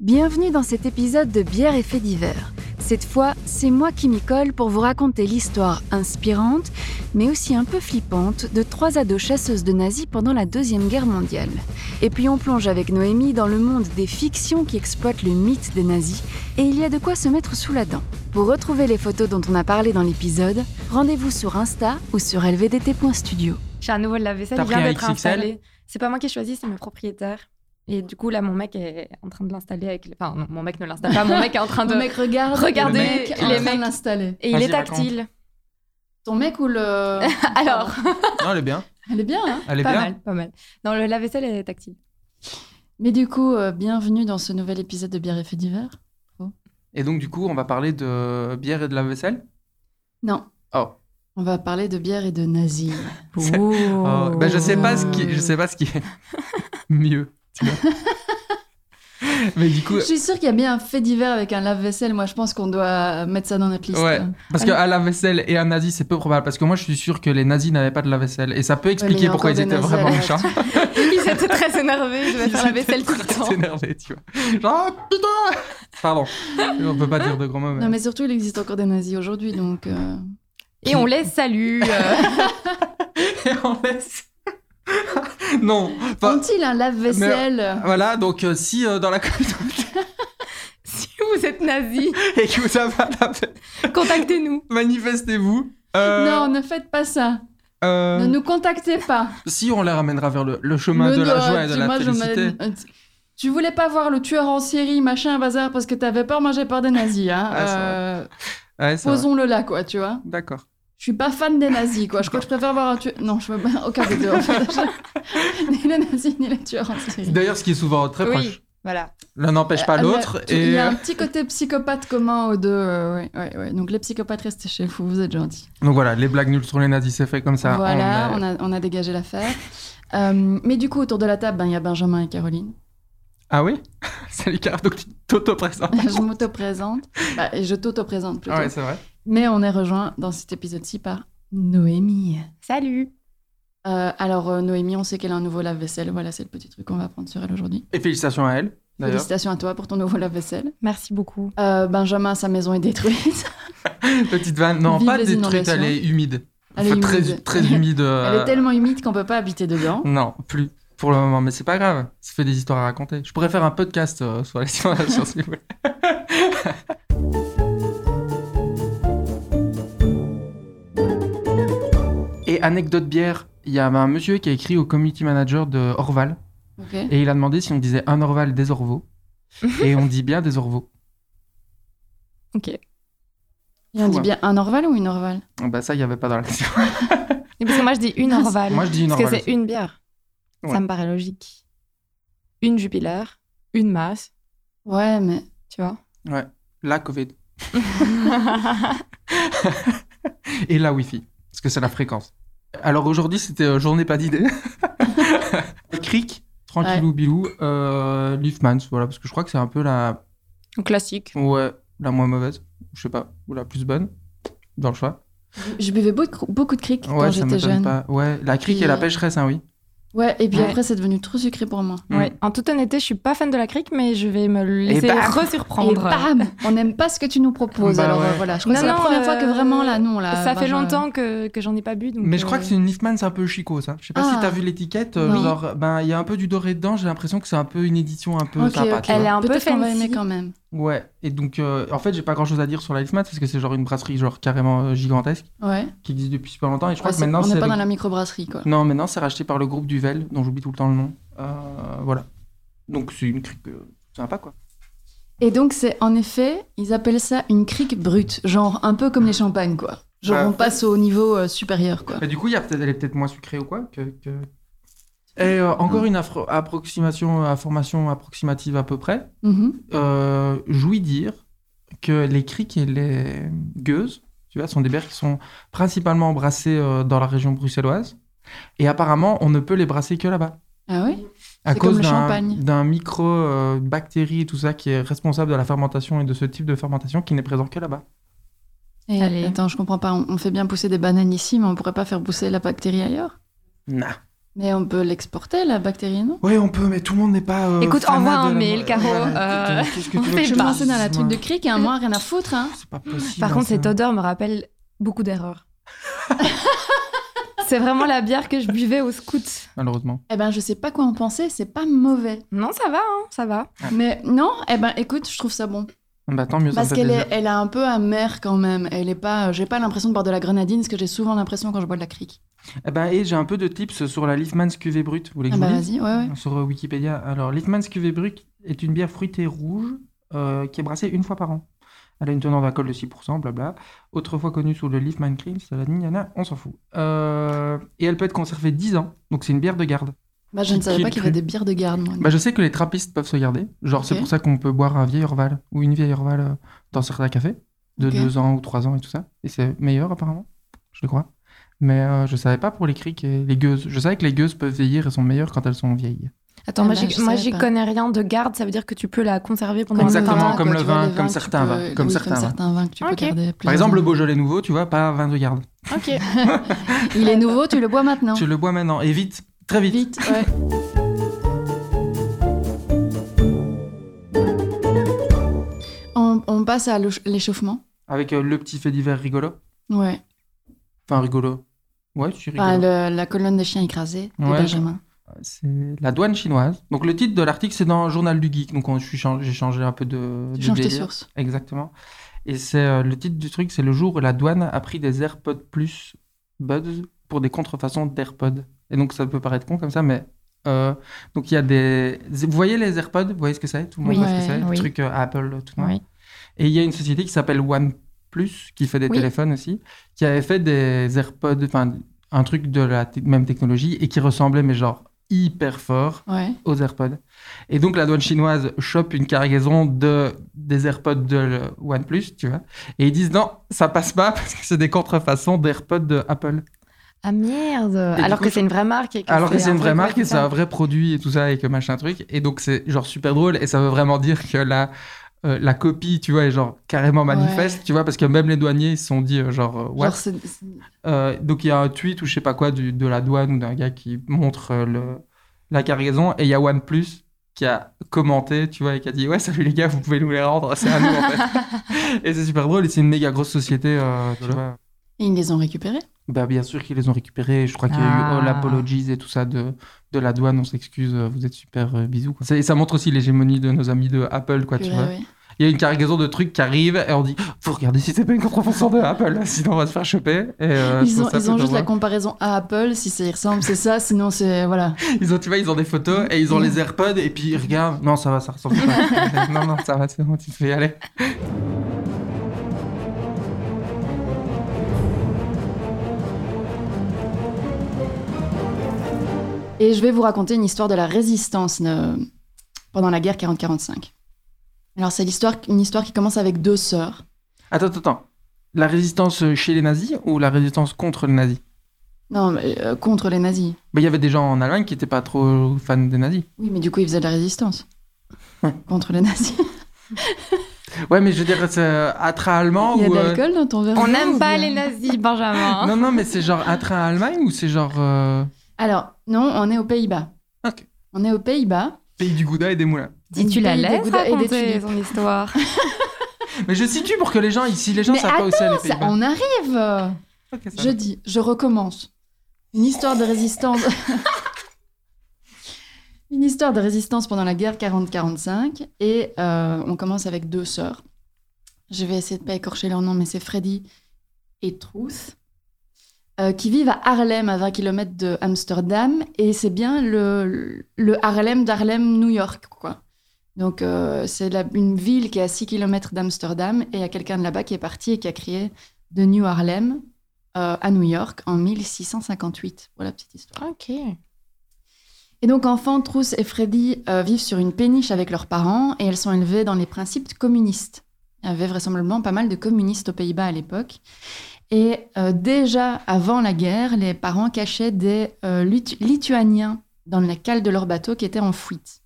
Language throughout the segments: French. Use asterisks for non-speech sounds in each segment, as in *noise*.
Bienvenue dans cet épisode de Bière et faits divers. Cette fois, c'est moi qui m'y colle pour vous raconter l'histoire inspirante, mais aussi un peu flippante, de trois ados chasseuses de nazis pendant la Deuxième Guerre mondiale. Et puis on plonge avec Noémie dans le monde des fictions qui exploitent le mythe des nazis, et il y a de quoi se mettre sous la dent. Pour retrouver les photos dont on a parlé dans l'épisode, rendez-vous sur Insta ou sur lvdt.studio. J'ai un nouveau lave-vaisselle, il vient d'être installé. C'est pas moi qui ai choisi, c'est mes propriétaires. Et du coup, là, mon mec est en train de l'installer avec. les- Enfin, non, mon mec ne l'installe pas, mon mec est en train de. Mon mec regarde, *laughs* Regardez le mec est en les train mecs. l'installer. Et il est tactile. Ton mec ou le *laughs* Alors, Non, elle est bien. Elle est bien, hein Elle est pas bien. mal, pas mal. Non, le lave-vaisselle est tactile. Mais du coup, euh, bienvenue dans ce nouvel épisode de Bière et Faits divers. Et donc, du coup, on va parler de bière et de lave-vaisselle? Non, Oh. on va parler de bière et de nazis. *laughs* Oh, ben, je sais pas ce qui, je sais pas ce qui est mieux. Tu vois. *laughs* Mais du coup, Je suis sûre qu'il y a bien un fait divers avec un lave-vaisselle. Moi, je pense qu'on doit mettre ça dans notre liste. ouais, parce que à lave-vaisselle et un nazi, c'est peu probable. Parce que moi, je suis sûr que les nazis n'avaient pas de lave-vaisselle. Et ça peut expliquer a pourquoi ils étaient vraiment méchants. *laughs* Ils étaient très énervés, ils Ils faire la étaient vaisselle tout le très temps. énervés, tu vois. Genre, oh, putain Pardon. On peut pas dire de gros mots. mais- Non, mais surtout, il existe encore des nazis aujourd'hui, donc. euh, Et on les salue. euh, *laughs* Et on laisse. *laughs* non. Ont-ils un lave-vaisselle voilà, donc euh, si euh, dans la communauté *laughs* si vous êtes nazi, *laughs* et que vous avez un lave- contactez-nous. manifestez-vous. Euh, Non, ne faites pas ça. euh, Ne nous contactez pas. Si on les ramènera vers le, le chemin de la joie et de la félicité. euh, Tu voulais pas voir le tueur en série, machin, bazar, parce que t'avais peur, moi j'ai peur des nazis. Hein. Ouais. Euh, Ouais, vrai. Posons-le là, quoi, tu vois. D'accord. Je suis pas fan des nazis, quoi. Je crois que je préfère voir un tueur. Non, je veux pas aucun des deux, en fait. *laughs* ni les nazis, ni les tueurs en série. D'ailleurs, ce qui est souvent très Oui, proche. voilà. L'un n'empêche pas Euh, l'autre. Il y a un petit côté psychopathe commun aux deux. euh, ouais, ouais, ouais. Donc les psychopathes, restez chez vous, vous êtes gentils. donc voilà, les blagues nulles sur les nazis, c'est fait comme ça. voilà, On a, on a dégagé l'affaire. Euh, mais du coup, autour de la table, ben, il y a Benjamin et Caroline. Ah oui? *laughs* Salut Car, donc tu t'auto-présentes. *laughs* je m'auto-présente. Bah, et je t'auto-présente plutôt. Ah ouais, c'est vrai. Mais on est rejoint dans cet épisode-ci par Noémie. Salut. Euh, alors, euh, Noémie, on sait qu'elle a un nouveau lave-vaisselle. Voilà, c'est le petit truc qu'on va apprendre sur elle aujourd'hui. Et félicitations à elle. Félicitations à toi pour ton nouveau lave-vaisselle. Merci beaucoup. Euh, Benjamin, sa maison est détruite. *laughs* Petite vanne. Non, Vive pas détruite, elle est humide. Elle est très, humide. très humide. euh, Elle est tellement humide qu'on peut pas habiter dedans. *laughs* Non, plus. Pour le moment, mais c'est pas grave. Ça fait des histoires à raconter. Je pourrais faire un podcast euh, sur les inondations, *laughs* Et anecdote bière, il y a un monsieur qui a écrit au community manager de Orval et il a demandé si on disait un Orval des Orvaux. *laughs* et on dit bien des Orvaux. Ok. Et on dit hein. bien un Orval ou une Orval? Bah ça, il n'y avait pas dans la question. *laughs* Parce que moi, je dis une Orval. Moi, je dis une Parce Orval. que c'est une bière. Ouais. Ça me paraît logique. Une Jupiler, une masse, Ouais, mais tu vois? Ouais, la Covid. *laughs* et la Wi-Fi, parce que c'est la fréquence. Alors aujourd'hui, c'était euh, journée pas d'idée. *laughs* Cric, tranquillou bilou, euh, Leafmans, voilà, parce que je crois que c'est un peu la, Classique. ouais, la moins mauvaise, je sais pas, ou la plus bonne dans le choix. je buvais beaucoup, beaucoup de cric quand Ouais, ça j'étais jeune. pas. Ouais, la cric Puis, et la pêcheresse, hein, oui. Ouais, et puis Ouais. après, c'est devenu trop sucré pour moi. Ouais. En toute honnêteté, je suis pas fan de la crique, mais je vais me laisser bam Et resurprendre. bam On n'aime pas ce que tu nous proposes. Bah alors ouais. voilà, je crois que Non, c'est la non, première fois que euh, vraiment là, non. Là, Ça fait longtemps que, que j'en ai pas bu. Donc Mais je crois euh, que c'est une Leafman, c'est un peu chico, ça. Je sais pas si Ah. t'as vu l'étiquette, euh, genre, ben, il y a un peu du doré dedans, j'ai l'impression que c'est un peu une édition un peu Ok, sympa. Elle est un peu fancy. quand même. Ouais, et donc euh, en fait j'ai pas grand chose à dire sur la parce que c'est genre une brasserie genre carrément euh, gigantesque Ouais. qui existe depuis super longtemps et je crois Ouais, que c'est- maintenant on n'est pas le- dans la microbrasserie, quoi. non maintenant c'est racheté par le groupe Duvel dont j'oublie tout le temps le nom Euh, voilà donc c'est une crique sympa quoi Et donc, c'est en effet, ils appellent ça une crique brute. Genre un peu comme les champagnes, quoi. Genre, Ah. on passe au niveau supérieur, quoi. et du coup y a elle est peut-être moins sucrée ou quoi que, que- et euh, encore une affro- approximation information approximative à peu près Mhm. euh, j'ouis dire que les criques et les gueuses tu vois sont des bières qui sont principalement brassées euh, dans la région bruxelloise et apparemment on ne peut les brasser que là-bas Ah oui à C'est comme cause le d'un champagne. d'un micro euh, bactérie et tout ça qui est responsable de la fermentation et de ce type de fermentation qui n'est présent que là-bas. Et Allez. attends, je comprends pas. On, on fait bien pousser des bananes ici, mais on pourrait pas faire pousser la bactérie ailleurs? Nah. Mais on peut l'exporter, la bactérie, non? Oui, on peut, mais tout le monde n'est pas. euh, Écoute, envoie un mail, Caro, euh, Qu'est-ce que on tu veux fait que Je je me pas. lance dans la truc de moi cric et un mois, rien à foutre. Hein. C'est pas possible. Par contre, ça. cette odeur me rappelle beaucoup d'erreurs. c'est vraiment la bière que je buvais au scout. Malheureusement. Eh ben, je sais pas quoi en penser, c'est pas mauvais. Non, ça va, hein, ça va. Mais non, eh ben, écoute, je trouve ça bon. Bah tant mieux, Parce qu'elle est, elle a un peu amère quand même. Elle est pas, j'ai pas l'impression de boire de la grenadine, ce que j'ai souvent l'impression quand je bois de la cric. Eh ben, et j'ai un peu de tips sur la Liefmans cuvée brute. Vous voulez que Ah bah vous lise vas-y, ouais, ouais. Sur euh, Wikipédia. Alors, Liefmans cuvée brute est une bière fruitée rouge euh, qui est brassée une fois par an. Elle a une teneur d'alcool de 6%, blabla. Autrefois connue sous le Liefman Cream, c'est la Niana, on s'en fout. Euh, et elle peut être conservée 10 ans, donc c'est une bière de garde. Bah, je ne savais pas qu'il y avait des bières de garde, moi. Bah, je sais que les trappistes peuvent se garder. Genre, c'est pour ça qu'on peut boire un vieil Orval ou une vieille Orval euh, dans certains cafés de Ok. 2 ans ou 3 ans et tout ça. Et c'est meilleur apparemment, je le crois. Mais euh, je savais pas pour les criques et les gueuses. Je savais que les gueuses peuvent vieillir et sont meilleures quand elles sont vieilles. Attends, Ah moi, bah, j'y- moi j'y connais rien de garde, ça veut dire que tu peux la conserver pendant Exactement, le vin, comme le vin, comme certains vins, comme oui, certains vins. certains vins que tu peux garder Par exemple, le. Beaujolais nouveau, tu vois, pas vin de garde. *laughs* Ok. *laughs* Il est nouveau, tu le bois maintenant. Tu le bois maintenant et vite, très vite. Vite, ouais. On, on passe à l'éch- l'échauffement. Avec euh, le petit fait divers rigolo. Ouais. Enfin, rigolo. Ouais, rigoles. Ah, le- la colonne des chiens écrasés de Ouais. Benjamin. C'est la douane chinoise. Donc le titre de l'article, c'est dans Journal du Geek. Donc on- je suis j'ai changé un peu de, Tu de changes tes sources. Exactement. Et c'est euh, le titre du truc, c'est le jour où la douane a pris des AirPods Plus Buds pour des contrefaçons d'AirPods. Et donc ça peut paraître con comme ça, mais euh, donc il y a des. Vous voyez les AirPods? Vous voyez ce que c'est? Tout le monde Oui. voit ce que c'est? Ouais, Le oui. truc euh, Apple, tout le monde? Oui. Et il y a une société qui s'appelle OnePlus, qui fait des Oui. téléphones aussi, qui avait fait des AirPods, enfin un truc de la même technologie et qui ressemblait, mais genre hyper fort Ouais. aux AirPods. Et donc la douane chinoise chope une cargaison de des AirPods de OnePlus, tu vois. Et ils disent non, ça passe pas *laughs* parce que c'est des contrefaçons d'AirPods de Apple. Ah merde Alors coup, que c'est une vraie marque. et que Alors que c'est un une vraie vrai marque et c'est un vrai produit et tout ça et que machin truc. Et donc c'est genre super drôle et ça veut vraiment dire que la euh, la copie, tu vois, est genre carrément manifeste, tu vois, parce que même les douaniers ils se sont dit euh, genre euh, what? Genre, c'est- c'est- Euh, donc il y a un tweet ou je sais pas quoi du- de la douane ou d'un gars qui montre euh, le, la cargaison et il y a OnePlus qui a commenté, tu vois, et qui a dit ouais salut les gars, vous pouvez nous les rendre, c'est à nous en fait. *laughs* et c'est super drôle et c'est une méga grosse société, euh, tu Voilà. vois. Et ils les ont récupérés. Bah bien sûr qu'ils les ont récupérés, je crois qu'il y a eu Ah. all apologies et tout ça de, de la douane, on s'excuse, euh, vous êtes super euh, bisous. Quoi. Et ça montre aussi l'hégémonie de nos amis de Apple, quoi, tu vois. ouais. Il y a une cargaison de trucs qui arrivent et on dit faut regarder si c'est pas une contrefaçon de Apple, *laughs* sinon on va se faire choper. Et, euh, Ils ont, ils ont juste la comparaison à Apple, si ça y ressemble, c'est ça, sinon c'est. Voilà. *laughs* Ils ont, tu vois, ils ont des photos et ils ont les AirPods et puis ils regardent. Non, ça va, ça ressemble pas. *laughs* non, non, ça va, c'est bon, tu te fais y aller. Et je vais vous raconter une histoire de la résistance pendant la guerre 40-45. Alors, c'est l'histoire, une histoire qui commence avec deux sœurs. Attends, attends, attends. La résistance chez les nazis ou la résistance contre les nazis? Non, mais, euh, contre les nazis. Bah, Il y avait des gens en Allemagne qui n'étaient pas trop fans des nazis. Oui, mais du coup, ils faisaient de la résistance. *laughs* contre les nazis. *laughs* Ouais, mais je veux dire, c'est euh, intra-allemand Il y a ou. de euh, l'alcool dans ton verre? On n'aime ou pas les nazis, Benjamin. Non, non, mais c'est genre intra-Allemagne ou c'est genre. euh, Alors, non, on est aux Pays-Bas. Ok. On est aux Pays-Bas. Pays du Gouda et des moulins. Si tu la laisses et raconter son histoire. *laughs* Mais je situe pour que les gens ici, les gens savent pas où c'est les Pays-Bas. on arrive Je va. dis, je recommence. Une histoire de résistance. *laughs* Une histoire de résistance pendant la guerre 40-45. Et euh, on commence avec deux sœurs. Je vais essayer de pas écorcher leur nom, mais c'est Freddy et Truth. Euh, qui vivent à Harlem, à 20 km de Amsterdam. Et c'est bien le, le Harlem d'Harlem, New York, quoi. Donc, euh, c'est la- une ville qui est à 6 km d'Amsterdam. Et il y a quelqu'un de là-bas qui est parti et qui a créé de New Harlem euh, à New York en 1658. Voilà, petite histoire. ok. Et donc, enfants, Trousse et Freddy euh, vivent sur une péniche avec leurs parents et elles sont élevées dans les principes communistes. Il y avait vraisemblablement pas mal de communistes aux Pays-Bas à l'époque. Et euh, déjà avant la guerre, les parents cachaient des euh, Lituaniens dans la cale de leur bateau qui était en fuite.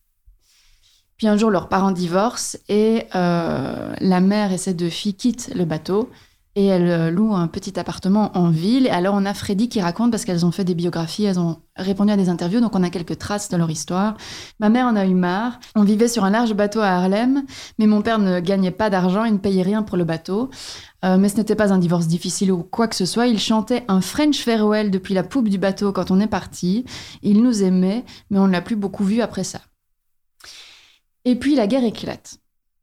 Puis un jour, leurs parents divorcent et euh, la mère et ses deux filles quittent le bateau. Et elles euh, louent un petit appartement en ville. Et alors on a Freddy qui raconte, parce qu'elles ont fait des biographies, elles ont répondu à des interviews, donc on a quelques traces de leur histoire. Ma mère en a eu marre. On vivait sur un large bateau à Harlem, mais mon père ne gagnait pas d'argent, il ne payait rien pour le bateau. Euh, mais ce n'était pas un divorce difficile ou quoi que ce soit. Il chantait un French farewell depuis la poupe du bateau quand on est parti. Il nous aimait, mais on ne l'a plus beaucoup vu après ça. Et puis la guerre éclate.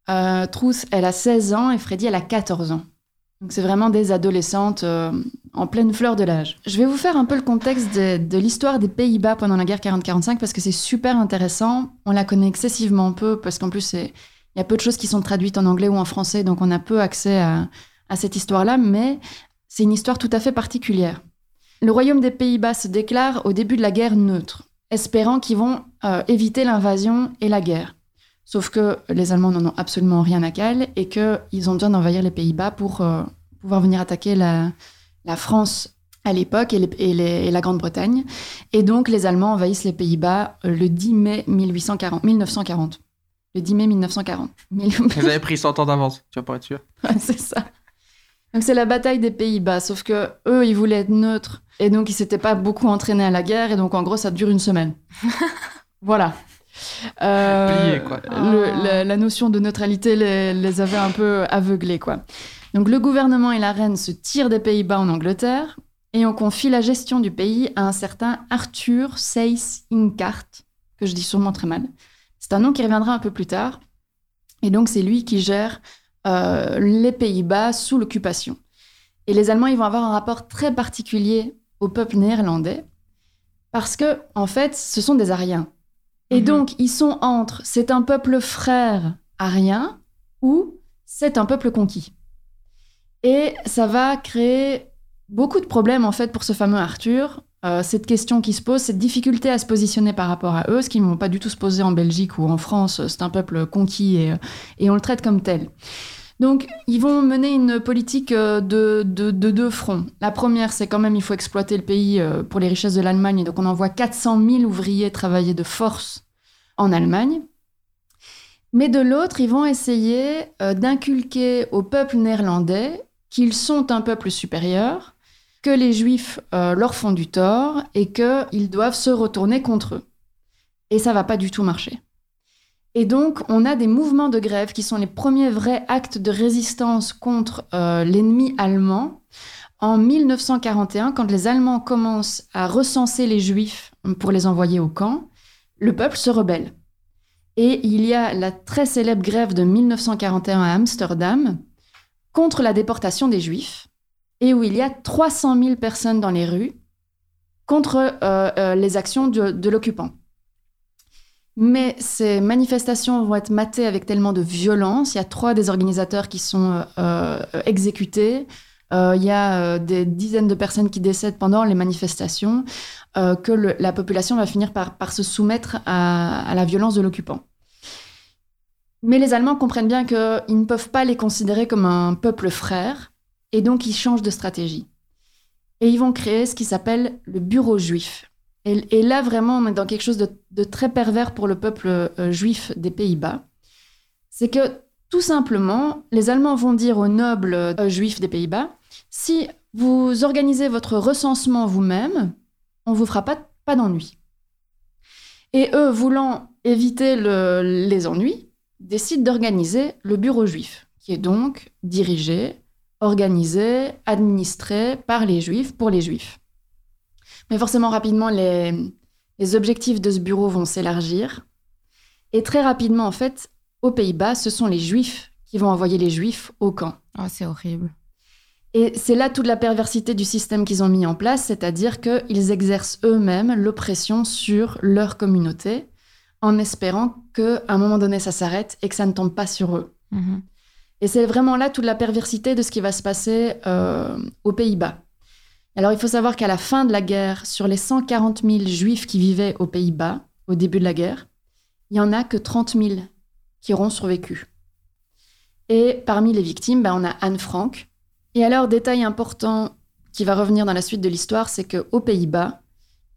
Euh, elle a 16 ans et Freddy, elle a 14 ans. Donc c'est vraiment des adolescentes euh, en pleine fleur de l'âge. Je vais vous faire un peu le contexte de, l'histoire des Pays-Bas pendant la guerre 40-45 parce que c'est super intéressant. On la connaît excessivement peu parce qu'en plus il y a peu de choses qui sont traduites en anglais ou en français, donc on a peu accès à, à cette histoire-là, mais c'est une histoire tout à fait particulière. Le royaume des Pays-Bas se déclare au début de la guerre neutre, espérant qu'ils vont euh, éviter l'invasion et la guerre. Sauf que les Allemands n'en ont absolument rien à cale et qu'ils ont besoin d'envahir les Pays-Bas pour euh, pouvoir venir attaquer la, France à l'époque et, la Grande-Bretagne. Et donc les Allemands envahissent les Pays-Bas euh, le 10 mai 1840, 1940. Le 10 mai 1940. Ils avaient pris 100 ans d'avance, tu vas pas être sûr. c'est ça. Donc c'est la bataille des Pays-Bas, sauf que eux, ils voulaient être neutres. Et donc, ils s'étaient pas beaucoup entraînés à la guerre. Et donc, en gros, ça dure une semaine. *laughs* voilà. Euh, quoi. la, notion de neutralité les, avait un peu aveuglés, quoi. Donc le gouvernement et la reine se tirent des Pays-Bas en Angleterre et on confie la gestion du pays à un certain Arthur Seyss Inkart, que je dis sûrement très mal. C'est un nom qui reviendra un peu plus tard. Et donc c'est lui qui gère euh, les Pays-Bas sous l'occupation. Et les Allemands, ils vont avoir un rapport très particulier au peuple néerlandais parce que, en fait, ce sont des Ariens. Et mhm. donc, ils sont entre c'est un peuple frère arien ou c'est un peuple conquis. Et ça va créer beaucoup de problèmes, en fait, pour ce fameux Arthur. Euh, cette question qui se pose, cette difficulté à se positionner par rapport à eux, ce qu'ils ne vont pas du tout se poser en Belgique ou en France, c'est un peuple conquis et, et on le traite comme tel. Donc, ils vont mener une politique euh, de, deux fronts. La première, c'est quand même, il faut exploiter le pays euh, pour les richesses de l'Allemagne. Donc, on envoie 400 000 ouvriers travailler de force en Allemagne. Mais de l'autre, ils vont essayer euh, d'inculquer au peuple néerlandais qu'ils sont un peuple supérieur, que les Juifs leur font du tort et qu'ils doivent se retourner contre eux. Et ça va pas du tout marcher. Et donc, on a des mouvements de grève qui sont les premiers vrais actes de résistance contre euh, l'ennemi allemand. En 1941, quand les Allemands commencent à recenser les Juifs pour les envoyer au camp, le peuple se rebelle. Et il y a la très célèbre grève de 1941 à Amsterdam contre la déportation des Juifs, et où il y a 300 000 personnes dans les rues contre euh, euh, les actions de l'occupant. Mais ces manifestations vont être matées avec tellement de violence. Il y a trois des organisateurs qui sont euh, euh, exécutés. Euh, il y a des dizaines de personnes qui décèdent pendant les manifestations, que la population va finir par, se soumettre à, la violence de l'occupant. Mais les Allemands comprennent bien qu'ils ne peuvent pas les considérer comme un peuple frère, et donc ils changent de stratégie. Et ils vont créer ce qui s'appelle le bureau juif. Et, là, vraiment, on est dans quelque chose de, très pervers pour le peuple euh, juif des Pays-Bas. C'est que, tout simplement, les Allemands vont dire aux nobles euh, juifs des Pays-Bas, si vous organisez votre recensement vous-même, on ne vous fera pas, pas d'ennuis. Et eux, voulant éviter les ennuis, décident d'organiser le bureau juif, qui est donc dirigé, organisé, administré par les juifs pour les juifs. Mais forcément, rapidement, les, objectifs de ce bureau vont s'élargir. Et très rapidement, en fait, aux Pays-Bas, ce sont les Juifs qui vont envoyer les Juifs au camp. Oh, c'est horrible. Et c'est là toute la perversité du système qu'ils ont mis en place, c'est-à-dire qu'ils exercent eux-mêmes l'oppression sur leur communauté, en espérant qu'à un moment donné, ça s'arrête et que ça ne tombe pas sur eux. Mhm. Et c'est vraiment là toute la perversité de ce qui va se passer euh, aux Pays-Bas. Alors il faut savoir qu'à la fin de la guerre, sur les 140 000 juifs qui vivaient aux Pays-Bas au début de la guerre, il n'y en a que 30 000 qui auront survécu. Et parmi les victimes, ben, on a Anne Frank. Et alors, détail important qui va revenir dans la suite de l'histoire, c'est qu'aux Pays-Bas,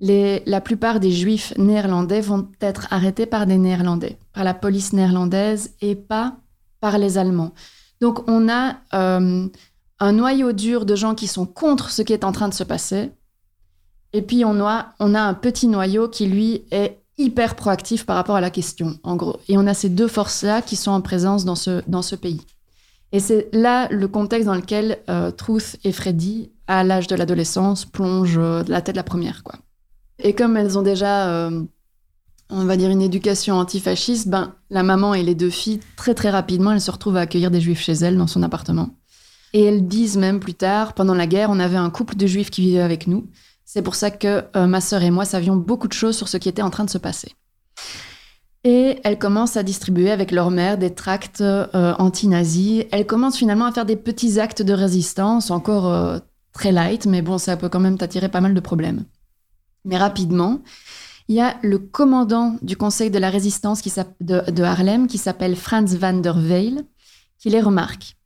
la plupart des juifs néerlandais vont être arrêtés par des Néerlandais, par la police néerlandaise et pas par les Allemands. Donc on a euh, un noyau dur de gens qui sont contre ce qui est en train de se passer. Et puis on a, un petit noyau qui, lui, est hyper proactif par rapport à la question, en gros. Et on a ces deux forces-là qui sont en présence dans ce, dans ce pays. Et c'est là le contexte dans lequel euh, Truth et Freddy, à l'âge de l'adolescence, plongent euh, la tête la première. Quoi. Et comme elles ont déjà, euh, on va dire, une éducation antifasciste, ben, la maman et les deux filles, très très rapidement, elles se retrouvent à accueillir des juifs chez elles dans son appartement. Et elles disent même plus tard, pendant la guerre, on avait un couple de juifs qui vivaient avec nous. C'est pour ça que ma sœur et moi savions beaucoup de choses sur ce qui était en train de se passer. Et elles commencent à distribuer avec leur mère des tracts euh, anti-nazis. Elles commencent finalement à faire des petits actes de résistance, encore euh, très light, mais bon, ça peut quand même t'attirer pas mal de problèmes. Mais rapidement, il y a le commandant du Conseil de la résistance qui de, de, Harlem, qui s'appelle Franz van der Veil, qui les remarque.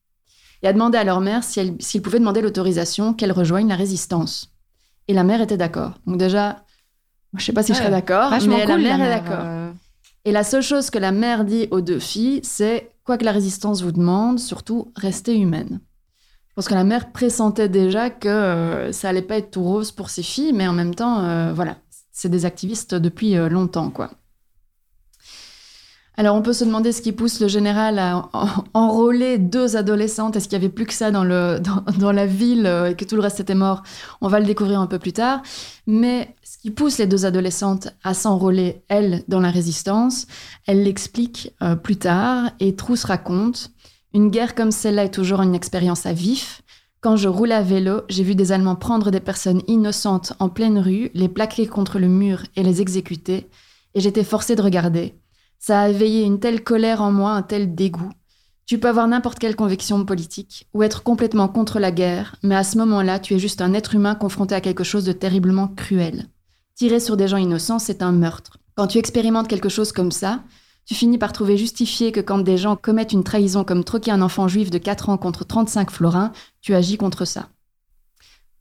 Il a demandé à leur mère s'ils si pouvaient demander l'autorisation qu'elle rejoigne la résistance. Et la mère était d'accord. Donc déjà, je ne sais pas si je serais d'accord, mais la mère, est d'accord. Euh. Et la seule chose que la mère dit aux deux filles, c'est quoi que la résistance vous demande, surtout restez humaine. Je pense que la mère pressentait déjà que euh, ça allait pas être tout rose pour ses filles, mais en même temps, euh, voilà, c'est des activistes depuis longtemps, quoi. Alors on peut se demander ce qui pousse le général à enrôler deux adolescentes. Est-ce qu'il y avait plus que ça dans, le, dans, la ville et que tout le reste était mort? On va le découvrir un peu plus tard. Mais ce qui pousse les deux adolescentes à s'enrôler, elles, dans la résistance, elle l'explique euh, plus tard et Trousse raconte Une guerre comme celle-là est toujours une expérience à vif. Quand je roulais à vélo, j'ai vu des Allemands prendre des personnes innocentes en pleine rue, les plaquer contre le mur et les exécuter, et j'étais forcée de regarder. Ça a éveillé une telle colère en moi, un tel dégoût. Tu peux avoir n'importe quelle conviction politique ou être complètement contre la guerre, mais à ce moment-là, tu es juste un être humain confronté à quelque chose de terriblement cruel. Tirer sur des gens innocents, c'est un meurtre. Quand tu expérimentes quelque chose comme ça, tu finis par trouver justifié que quand des gens commettent une trahison comme troquer un enfant juif de 4 ans contre 35 florins, tu agis contre ça.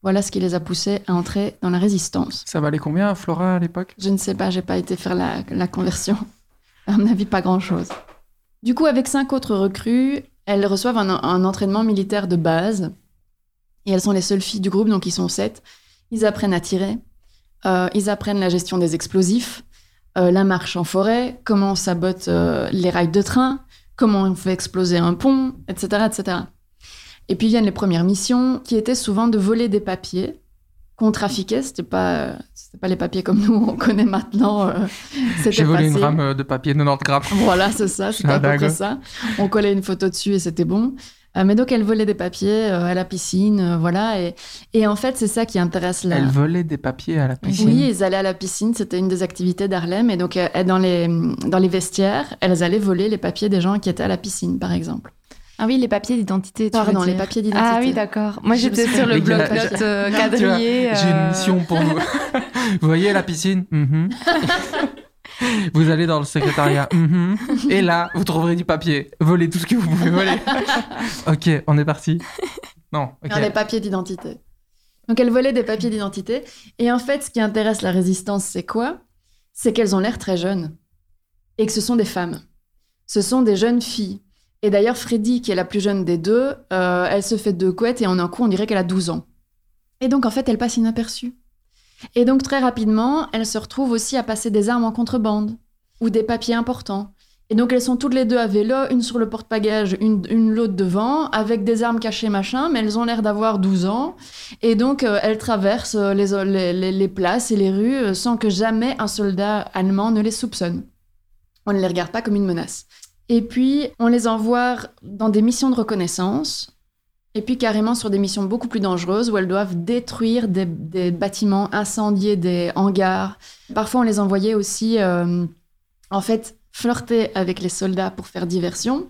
Voilà ce qui les a poussés à entrer dans la résistance. Ça valait combien un florin à l'époque? Je ne sais pas, j'ai pas été faire la conversion. À mon avis, pas grand-chose. Du coup, avec cinq autres recrues, elles reçoivent un, entraînement militaire de base. Et elles sont les seules filles du groupe, donc ils sont sept. Ils apprennent à tirer. Euh, ils apprennent la gestion des explosifs, euh, la marche en forêt, comment on sabote euh, les rails de train, comment on fait exploser un pont, etc., etc. Et puis viennent les premières missions, qui étaient souvent de voler des papiers qu'on trafiquait. C'était pas, c'était pas les papiers comme nous on connaît maintenant. Euh, J'ai volé une rame de papier 90 grammes. Voilà, c'est ça, c'était *laughs* à peu près ça. On collait une photo dessus et c'était bon. Euh, mais donc, elle volait des papiers euh, à la piscine, voilà. Et, et, en fait, c'est ça qui intéresse la... Elle volait des papiers à la piscine Oui, ils allaient à la piscine, c'était une des activités d'Harlem. Et donc, dans les, dans les vestiaires, elles allaient voler les papiers des gens qui étaient à la piscine, par exemple. Ah oui, les papiers d'identité. Pardon, les papiers d'identité. Ah oui, d'accord. Moi, j'étais sur le bloc-notes euh, *laughs* quadrillé. J'ai une euh. mission pour vous. *laughs* vous voyez la piscine? Mm-hmm. *laughs* Vous allez dans le secrétariat. Mm-hmm. Et là, vous trouverez du papier. Volez tout ce que vous pouvez voler. ok, on est parti. Non, okay. les papiers d'identité. Donc, elles volaient des papiers d'identité. Et en fait, ce qui intéresse la résistance, c'est quoi? C'est qu'elles ont l'air très jeunes. Et que ce sont des femmes. Ce sont des jeunes filles et d'ailleurs, Freddy, qui est la plus jeune des deux, euh, elle se fait deux couettes et en un coup, on dirait qu'elle a 12 ans. Et donc, en fait, elle passe inaperçue. Et donc, très rapidement, elle se retrouve aussi à passer des armes en contrebande ou des papiers importants. Et donc, elles sont toutes les deux à vélo, une sur le porte-bagages, une, une l'autre devant, avec des armes cachées, machin, mais elles ont l'air d'avoir 12 ans. Et donc, euh, elles traversent euh, les, les, les, places et les rues sans que jamais un soldat allemand ne les soupçonne. On ne les regarde pas comme une menace. Et puis, on les envoie dans des missions de reconnaissance, et puis carrément sur des missions beaucoup plus dangereuses où elles doivent détruire des, bâtiments, incendier des hangars. Parfois, on les envoyait aussi, euh, en fait, flirter avec les soldats pour faire diversion,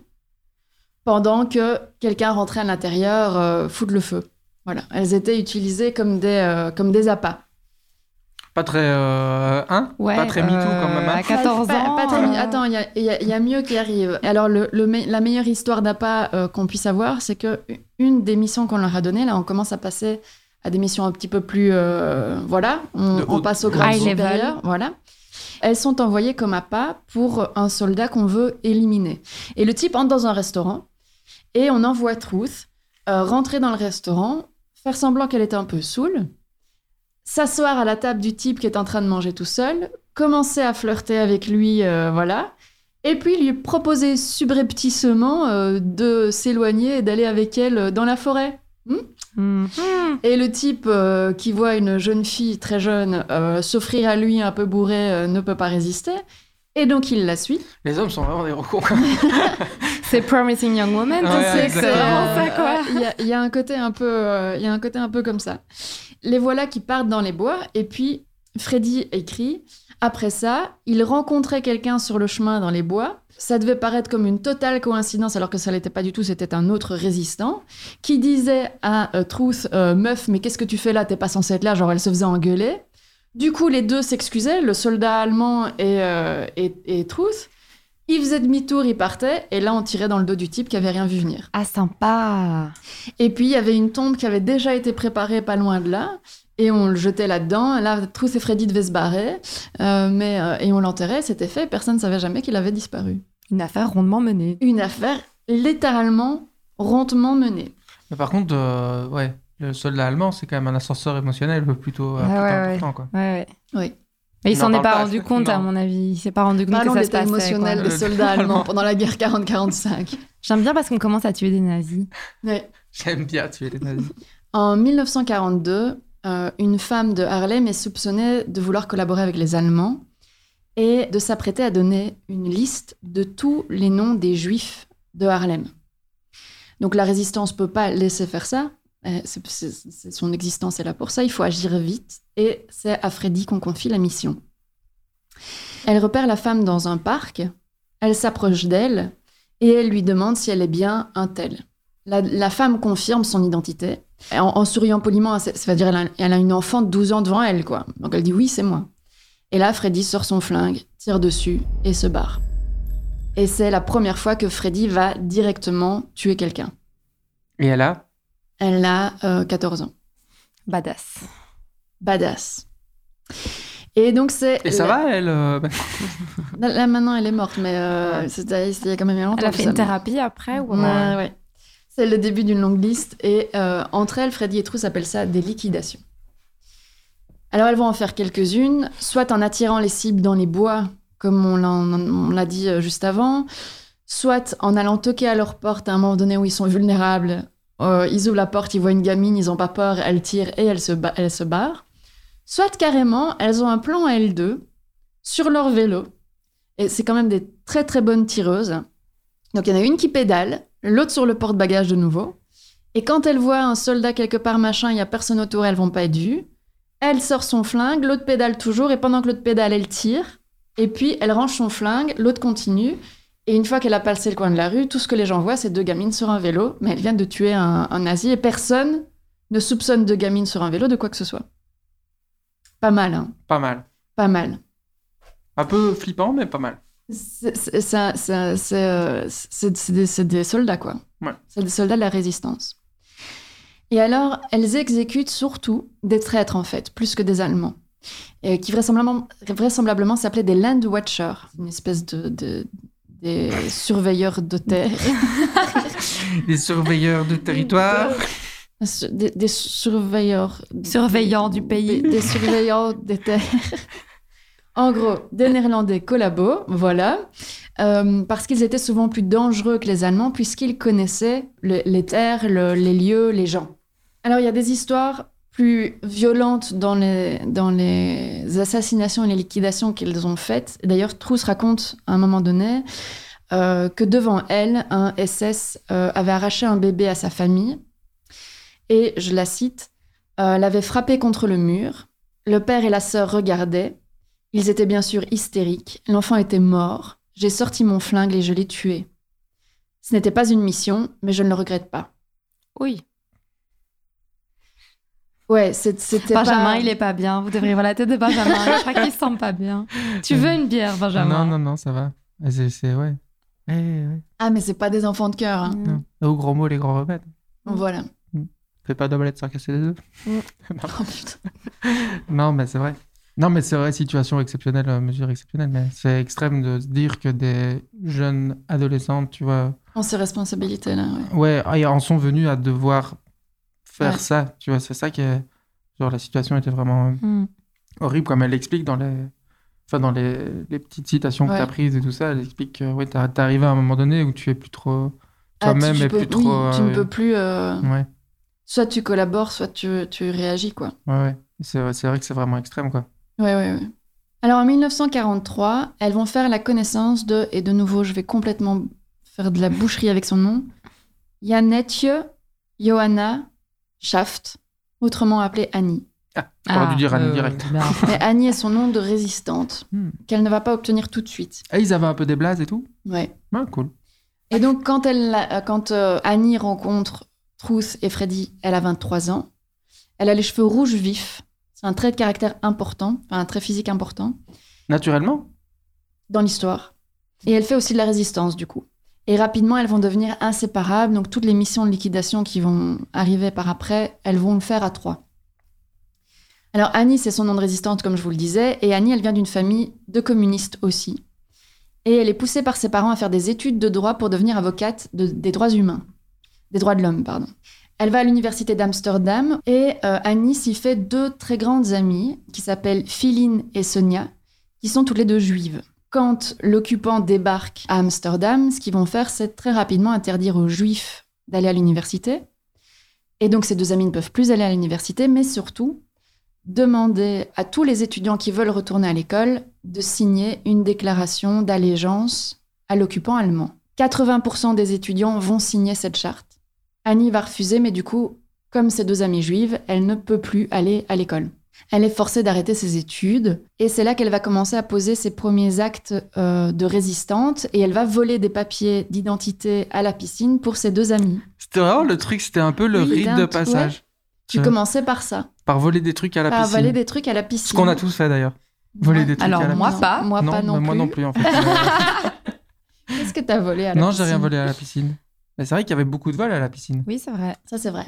pendant que quelqu'un rentrait à l'intérieur, euh, foutre le feu. Voilà, elles étaient utilisées comme des, euh, comme des appâts. Pas très. Euh, hein? Pas très MeToo comme maman. À 14 ans. Euh. Attends, il y, a mieux qui arrive. Alors, le, la meilleure histoire d'appât euh, qu'on puisse avoir, c'est que une des missions qu'on leur a données, là, on commence à passer à des missions un petit peu plus. voilà, on, passe au grade supérieur. Voilà. Elles sont envoyées comme appât pour un soldat qu'on veut éliminer. Et le type entre dans un restaurant et on envoie Truth euh, rentrer dans le restaurant, faire semblant qu'elle était un peu saoule, s'asseoir à la table du type qui est en train de manger tout seul, commencer à flirter avec lui, euh, voilà, et puis lui proposer subrepticement euh, de s'éloigner et d'aller avec elle dans la forêt. Hmm. Et le type euh, qui voit une jeune fille très jeune euh, s'offrir à lui un peu bourré euh, ne peut pas résister. Et donc il la suit. Les hommes sont vraiment des recons. *laughs* C'est Promising Young Woman, Ouais, sais, exactement. c'est vraiment ça, quoi. Il y, a- il y a un côté un peu, euh, il y a un côté un peu comme ça. Les voilà qui partent dans les bois et puis Freddy écrit. Après ça, il rencontrait quelqu'un sur le chemin dans les bois. Ça devait paraître comme une totale coïncidence, alors que ça l'était pas du tout. C'était un autre résistant qui disait à euh, Truth, euh, meuf, mais qu'est-ce que tu fais là? T'es pas censé être là. Genre, elle se faisait engueuler. Du coup, les deux s'excusaient, le soldat allemand et, euh, et, et Truth. Ils faisaient demi-tour, ils partaient, et là, on tirait dans le dos du type qui avait rien vu venir. Ah, sympa. Et puis, il y avait une tombe qui avait déjà été préparée pas loin de là. Et on le jetait là-dedans. Là, Trousse et Freddy devaient se barrer. euh, mais, euh, et on l'enterrait, c'était fait. Personne ne savait jamais qu'il avait disparu. Une affaire rondement menée. Une affaire littéralement rondement menée. Mais par contre, euh, ouais, le soldat allemand, c'est quand même un ascenseur émotionnel plutôt, euh, Ah plutôt ouais, ouais. important, quoi. Ouais, ouais. Oui. Mais il s'en en est pas pas, rendu compte, à mon avis. Il s'est pas rendu compte Parlons que ça de se passait. émotionnel quoi. des soldats allemands pendant la guerre 40-45. J'aime bien parce qu'on commence à tuer des nazis. Ouais. J'aime bien tuer les nazis. En 1942, euh, une femme de Harlem est soupçonnée de vouloir collaborer avec les Allemands et de s'apprêter à donner une liste de tous les noms des Juifs de Harlem. Donc la résistance peut pas laisser faire ça. Euh, son existence est là pour ça. Il faut agir vite. Et c'est à Freddy qu'on confie la mission. Elle repère la femme dans un parc. Elle s'approche d'elle et elle lui demande si elle est bien un tel. La, femme confirme son identité en, en souriant poliment. c'est- Ça veut dire elle a, elle a une enfant de 12 ans devant elle, quoi. Donc elle dit oui, c'est moi. Et là, Freddy sort son flingue, tire dessus et se barre. Et c'est la première fois que Freddy va directement tuer quelqu'un. Et elle a Elle a euh, 14 ans. Badass. Badass. Et donc c'est... Et ça la- va, elle euh, bah, *laughs* Là, maintenant, elle est morte, mais euh, c'était il y a quand même longtemps. Elle a fait ça- une thérapie après ou Ouais, ouais. C'est le début d'une longue liste. Et euh, entre elles, Freddy et Trousse appellent ça des liquidations. Alors, elles vont en faire quelques-unes, soit en attirant les cibles dans les bois, comme on l'a- dit euh, juste avant, soit en allant toquer à leur porte à un moment donné où ils sont vulnérables. Euh, ils ouvrent la porte, ils voient une gamine, ils n'ont pas peur, elles tirent et elles se, elles se barrent. Soit carrément, elles ont un plan à L2 sur leur vélo. Et c'est quand même des très très bonnes tireuses. Donc il y en a une qui pédale, l'autre sur le porte-bagages de nouveau. Et quand elle voit un soldat quelque part, machin, il y a personne autour, elles vont pas être vues. Elle sort son flingue, l'autre pédale toujours, et pendant que l'autre pédale, elle tire. Et puis elle range son flingue, l'autre continue. Et une fois qu'elle a passé le coin de la rue, tout ce que les gens voient, c'est deux gamines sur un vélo, mais elles viennent de tuer un, un nazi et personne ne soupçonne deux gamines sur un vélo de quoi que ce soit. Pas mal, hein. pas mal. Pas mal. Un peu flippant, mais pas mal. C'est des, soldats, quoi. Ouais. C'est des soldats de la résistance. Et alors, elles exécutent surtout des traîtres, en fait, plus que des Allemands, et qui vraisemblablement, vraisemblablement s'appelaient des Land Watchers, une espèce de, de- des surveilleurs de terre. *laughs* Les surveilleurs de territoire. Des, des surveilleurs. Surveillants du Des, pays. des surveillants des terres. en gros, des Néerlandais collabos, voilà. Euh, parce qu'ils étaient souvent plus dangereux que les Allemands, puisqu'ils connaissaient le- les terres, le- les lieux, les gens. Alors, il y a des histoires plus violentes dans les, dans les assassinations et les liquidations qu'ils ont faites. D'ailleurs, Trousse raconte à un moment donné euh, que devant elle, un SS euh, avait arraché un bébé à sa famille. Et, je la cite, euh, l'avait frappé contre le mur. Le père et la sœur regardaient. Ils étaient bien sûr hystériques. L'enfant était mort. J'ai sorti mon flingue et je l'ai tué. Ce n'était pas une mission, mais je ne le regrette pas. Oui. Ouais, c'était Benjamin, pas... il est pas bien. Vous devriez voir la tête de Benjamin. Je crois qu'il se sent pas bien. Tu veux une bière, Benjamin? Non, non, non, ça va. Ah, C'est, c'est- ouais. Eh, ouais. Ah, mais c'est pas des enfants de cœur. hein. Mm. Au gros mots, les grands remèdes. Voilà. Fais pas d'omelette sans casser les œufs. *laughs* Oh, putain. Non, mais c'est vrai. Non, mais c'est vrai, situation exceptionnelle, euh, mesure exceptionnelle. Mais c'est extrême de se dire que des jeunes adolescentes, tu vois, On ses responsabilités là. Ouais. Ouais, et en sont venus à devoir faire Ouais. ça. Tu vois, c'est ça qui est. Genre, la situation était vraiment Hmm. horrible, comme elle l'explique dans les. Enfin, dans les, les petites citations que tu as prises et tout ça, elle explique que ouais, t'es arrivé à un moment donné où tu es plus trop. Ah, tu- Toi-même tu et peux- plus trop. Tu ne euh, peux plus. euh, Ouais, Soit tu collabores, soit tu, tu réagis, quoi. ouais, ouais. C'est vrai- c'est vrai que c'est vraiment extrême, quoi. Ouais, ouais, ouais. Alors en 1943, elles vont faire la connaissance de, et de nouveau, je vais complètement faire de la boucherie avec son nom, Janetje Johanna Schaft, autrement appelée Annie. T'aurais dû dire Annie euh, direct. bien. *laughs* Mais Annie est son nom de résistante, Hmm. qu'elle ne va pas obtenir tout de suite. Et ils avaient un peu des blazes et tout Ouais. Ouais, cool. Et donc, quand, elle, euh, quand euh, Annie rencontre Truth et Freddy, elle a 23 ans. Elle a les cheveux rouges vifs. C'est un trait de caractère important, enfin un trait physique important Naturellement? Dans l'histoire. Et elle fait aussi de la résistance, du coup. Et rapidement, elles vont devenir inséparables. Donc, toutes les missions de liquidation qui vont arriver par après, elles vont le faire à trois. Alors, Annie, c'est son nom de résistante, comme je vous le disais. Et Annie, elle vient d'une famille de communistes aussi. Et elle est poussée par ses parents à faire des études de droit pour devenir avocate de- des droits humains. Des droits de l'homme, pardon. Elle va à l'université d'Amsterdam et euh, Annie s'y fait deux très grandes amies qui s'appellent Philine et Sonia, qui sont toutes les deux juives. Quand l'occupant débarque à Amsterdam, ce qu'ils vont faire, c'est très rapidement interdire aux juifs d'aller à l'université. Et donc ces deux amies ne peuvent plus aller à l'université, mais surtout demander à tous les étudiants qui veulent retourner à l'école de signer une déclaration d'allégeance à l'occupant allemand. 80% des étudiants vont signer cette charte. Annie va refuser, mais du coup, comme ses deux amies juives, elle ne peut plus aller à l'école. Elle est forcée d'arrêter ses études et c'est là qu'elle va commencer à poser ses premiers actes euh, de résistante et elle va voler des papiers d'identité à la piscine pour ses deux amis. C'était vraiment le truc, c'était un peu le Oui, rite de passage. Tu commençais par ça, Par voler des trucs à la par piscine. voler des trucs à la piscine. Ce qu'on a tous fait d'ailleurs. Voler Ouais. des trucs Alors, à la moi, piscine. pas. Moi pas non bah, plus. moi non plus en fait. *laughs* Qu'est-ce que t'as volé à la non, piscine j'ai rien volé à la piscine. Mais c'est vrai qu'il y avait beaucoup de vols à la piscine. Oui, c'est vrai. Ça c'est vrai.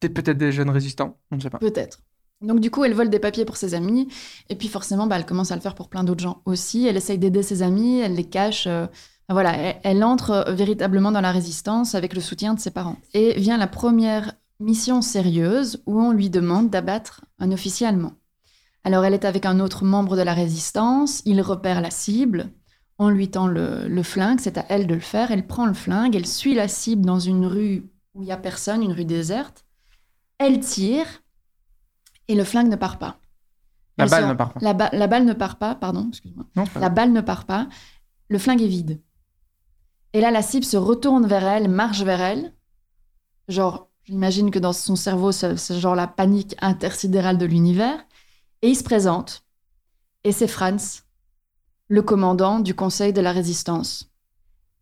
Peut-être peut-être des jeunes résistants, on ne sait pas. Peut-être. Donc du coup, elle vole des papiers pour ses amis, et puis forcément, bah, elle commence à le faire pour plein d'autres gens aussi. Elle essaye d'aider ses amis, elle les cache. euh, voilà, elle, elle entre euh, véritablement dans la résistance avec le soutien de ses parents. Et vient la première mission sérieuse où on lui demande d'abattre un officier allemand. Alors elle est avec un autre membre de la résistance, il repère la cible, on lui tend le, le flingue, c'est à elle de le faire, elle prend le flingue, elle suit la cible dans une rue où il n'y a personne, une rue déserte, elle tire, et le flingue ne part pas. La Elle balle ne part pas. La, ba- la balle ne part pas, pardon, excuse-moi. La balle ne part pas, le flingue est vide. Et là, la cible se retourne vers elle, marche vers elle. Genre, j'imagine que dans son cerveau, c'est genre la panique intersidérale de l'univers. Et il se présente. Et c'est Franz, le commandant du Conseil de la Résistance.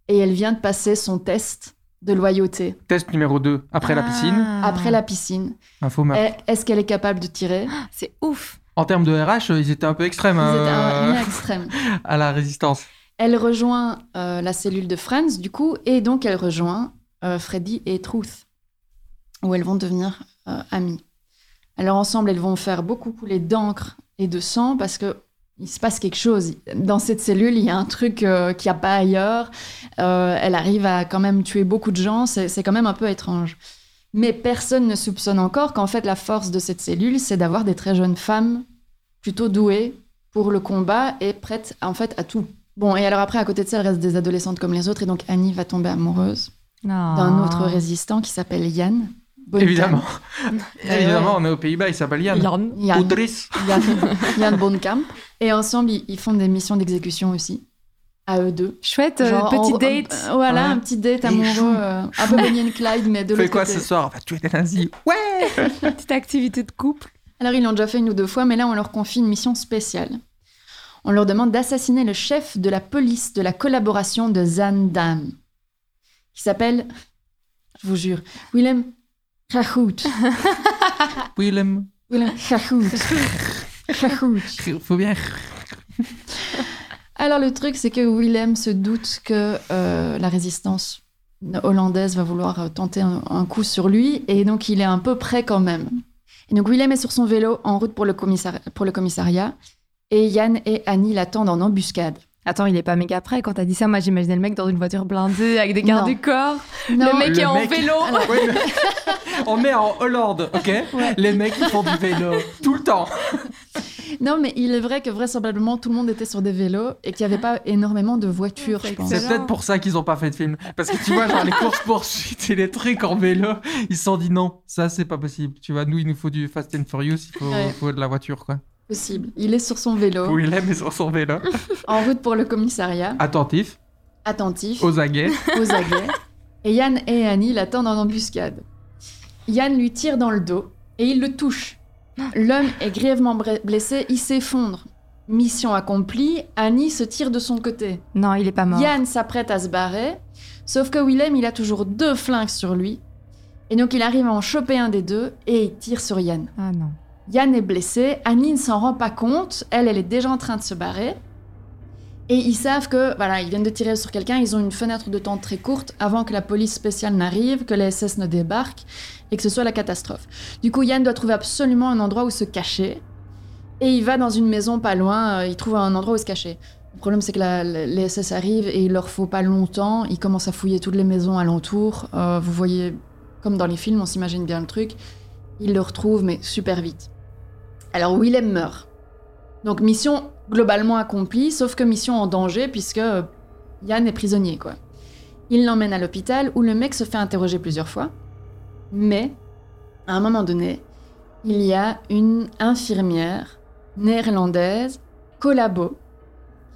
Et elle vient de passer son test de loyauté Test numéro 2, après la Ah. piscine. après la piscine. Info. Est- Est-ce qu'elle est capable de tirer? C'est ouf. En termes de RH, euh, ils étaient un peu extrêmes Ils hein, étaient un euh, lien extrême. *laughs* à la résistance. Elle rejoint euh, la cellule de Franz, du coup, et donc elle rejoint euh, Freddy et Truth, où elles vont devenir euh, amies. Alors ensemble, elles vont faire beaucoup couler d'encre et de sang parce que il se passe quelque chose. Dans cette cellule, il y a un truc euh, qu'il n'y a pas ailleurs. Euh, elle arrive à quand même tuer beaucoup de gens. C'est quand même un peu étrange. Mais personne ne soupçonne encore qu'en fait, la force de cette cellule, c'est d'avoir des très jeunes femmes plutôt douées pour le combat et prêtes en fait à tout. Bon, et alors après, à côté de ça, elle reste des adolescentes comme les autres, et donc Annie va tomber amoureuse d'un autre résistant qui s'appelle Yann. Évidemment. *laughs* Évidemment, on est aux Pays-Bas, il s'appelle Yann. Yann. Yann. *laughs* Yann, Yann Bonkamp. *laughs* Et ensemble, ils, ils font des missions d'exécution aussi, à eux deux. Chouette, euh, Genre, petit en- date. euh, voilà, Ouais. un petit date amoureux, euh, un peu Bonnie and Clyde, mais de Fais l'autre quoi côté. ce soir? On va tuer des nazis. Ouais Petite activité de couple. Alors, ils l'ont déjà fait une ou deux fois, mais là, on leur confie une mission spéciale. On leur demande d'assassiner le chef de la police de la collaboration de Zandam, qui s'appelle, je vous jure, Willem Rahout. *laughs* Willem, Willem Rahout. Rahout. faut bien. Alors, le truc, c'est que Willem se doute que euh, la résistance hollandaise va vouloir euh, tenter un, un coup sur lui, et donc il est un peu prêt quand même. Et donc, Willem est sur son vélo en route pour le, commissari- pour le commissariat, et Yann et Annie l'attendent en embuscade. Attends, il est pas méga prêt. Quand t'as dit ça, moi j'imaginais le mec dans une voiture blindée avec des gardes Non. du corps. Non, le mec Le est en mec- vélo. Alors, Ouais, mais- *laughs* On met en Hollande, ok Les mecs, ils font du vélo tout le temps. *laughs* non, mais il est vrai que vraisemblablement tout le monde était sur des vélos et qu'il n'y avait pas énormément de voitures, C'est je pense. C'est Excellent. peut-être pour ça qu'ils ont pas fait de film. Parce que tu vois, genre les courses-poursuites et les trucs en vélo, ils se sont dit non, ça c'est pas possible. Tu vois, nous, il nous faut du Fast and Furious, il faut, Ouais. faut de la voiture, quoi. Possible. Il est sur son vélo, Où il et sur son vélo. *laughs* en route pour le commissariat, Attentif, attentif, aux aguets. *laughs* aux aguets. Et Yann et Annie l'attendent en embuscade. Yann lui tire dans le dos et il le touche. L'homme est grièvement blessé, il s'effondre. Mission accomplie, Annie se tire de son côté. Non, il est pas mort. Yann s'apprête à se barrer, sauf que Willem, il a toujours deux flingues sur lui. Et donc il arrive à en choper un des deux et il tire sur Yann. Ah non. Yann est blessé, Annie ne s'en rend pas compte, elle, elle est déjà en train de se barrer. Et ils savent que, voilà, ils viennent de tirer sur quelqu'un, ils ont une fenêtre de temps très courte avant que la police spéciale n'arrive, que les SS ne débarquent et que ce soit la catastrophe. Du coup, Yann doit trouver absolument un endroit où se cacher. Et il va dans une maison pas loin, euh, il trouve un endroit où se cacher. Le problème, c'est que la- les SS arrivent et il leur faut pas longtemps. Ils commencent à fouiller toutes les maisons alentour. Euh, vous voyez, comme dans les films, on s'imagine bien le truc. Ils le retrouvent, mais super vite. Alors Willem meurt. Donc mission globalement accomplie, sauf que mission en danger puisque euh, Yann est prisonnier quoi. Il l'emmène à l'hôpital où le mec se fait interroger plusieurs fois. Mais à un moment donné, il y a une infirmière néerlandaise, collabo,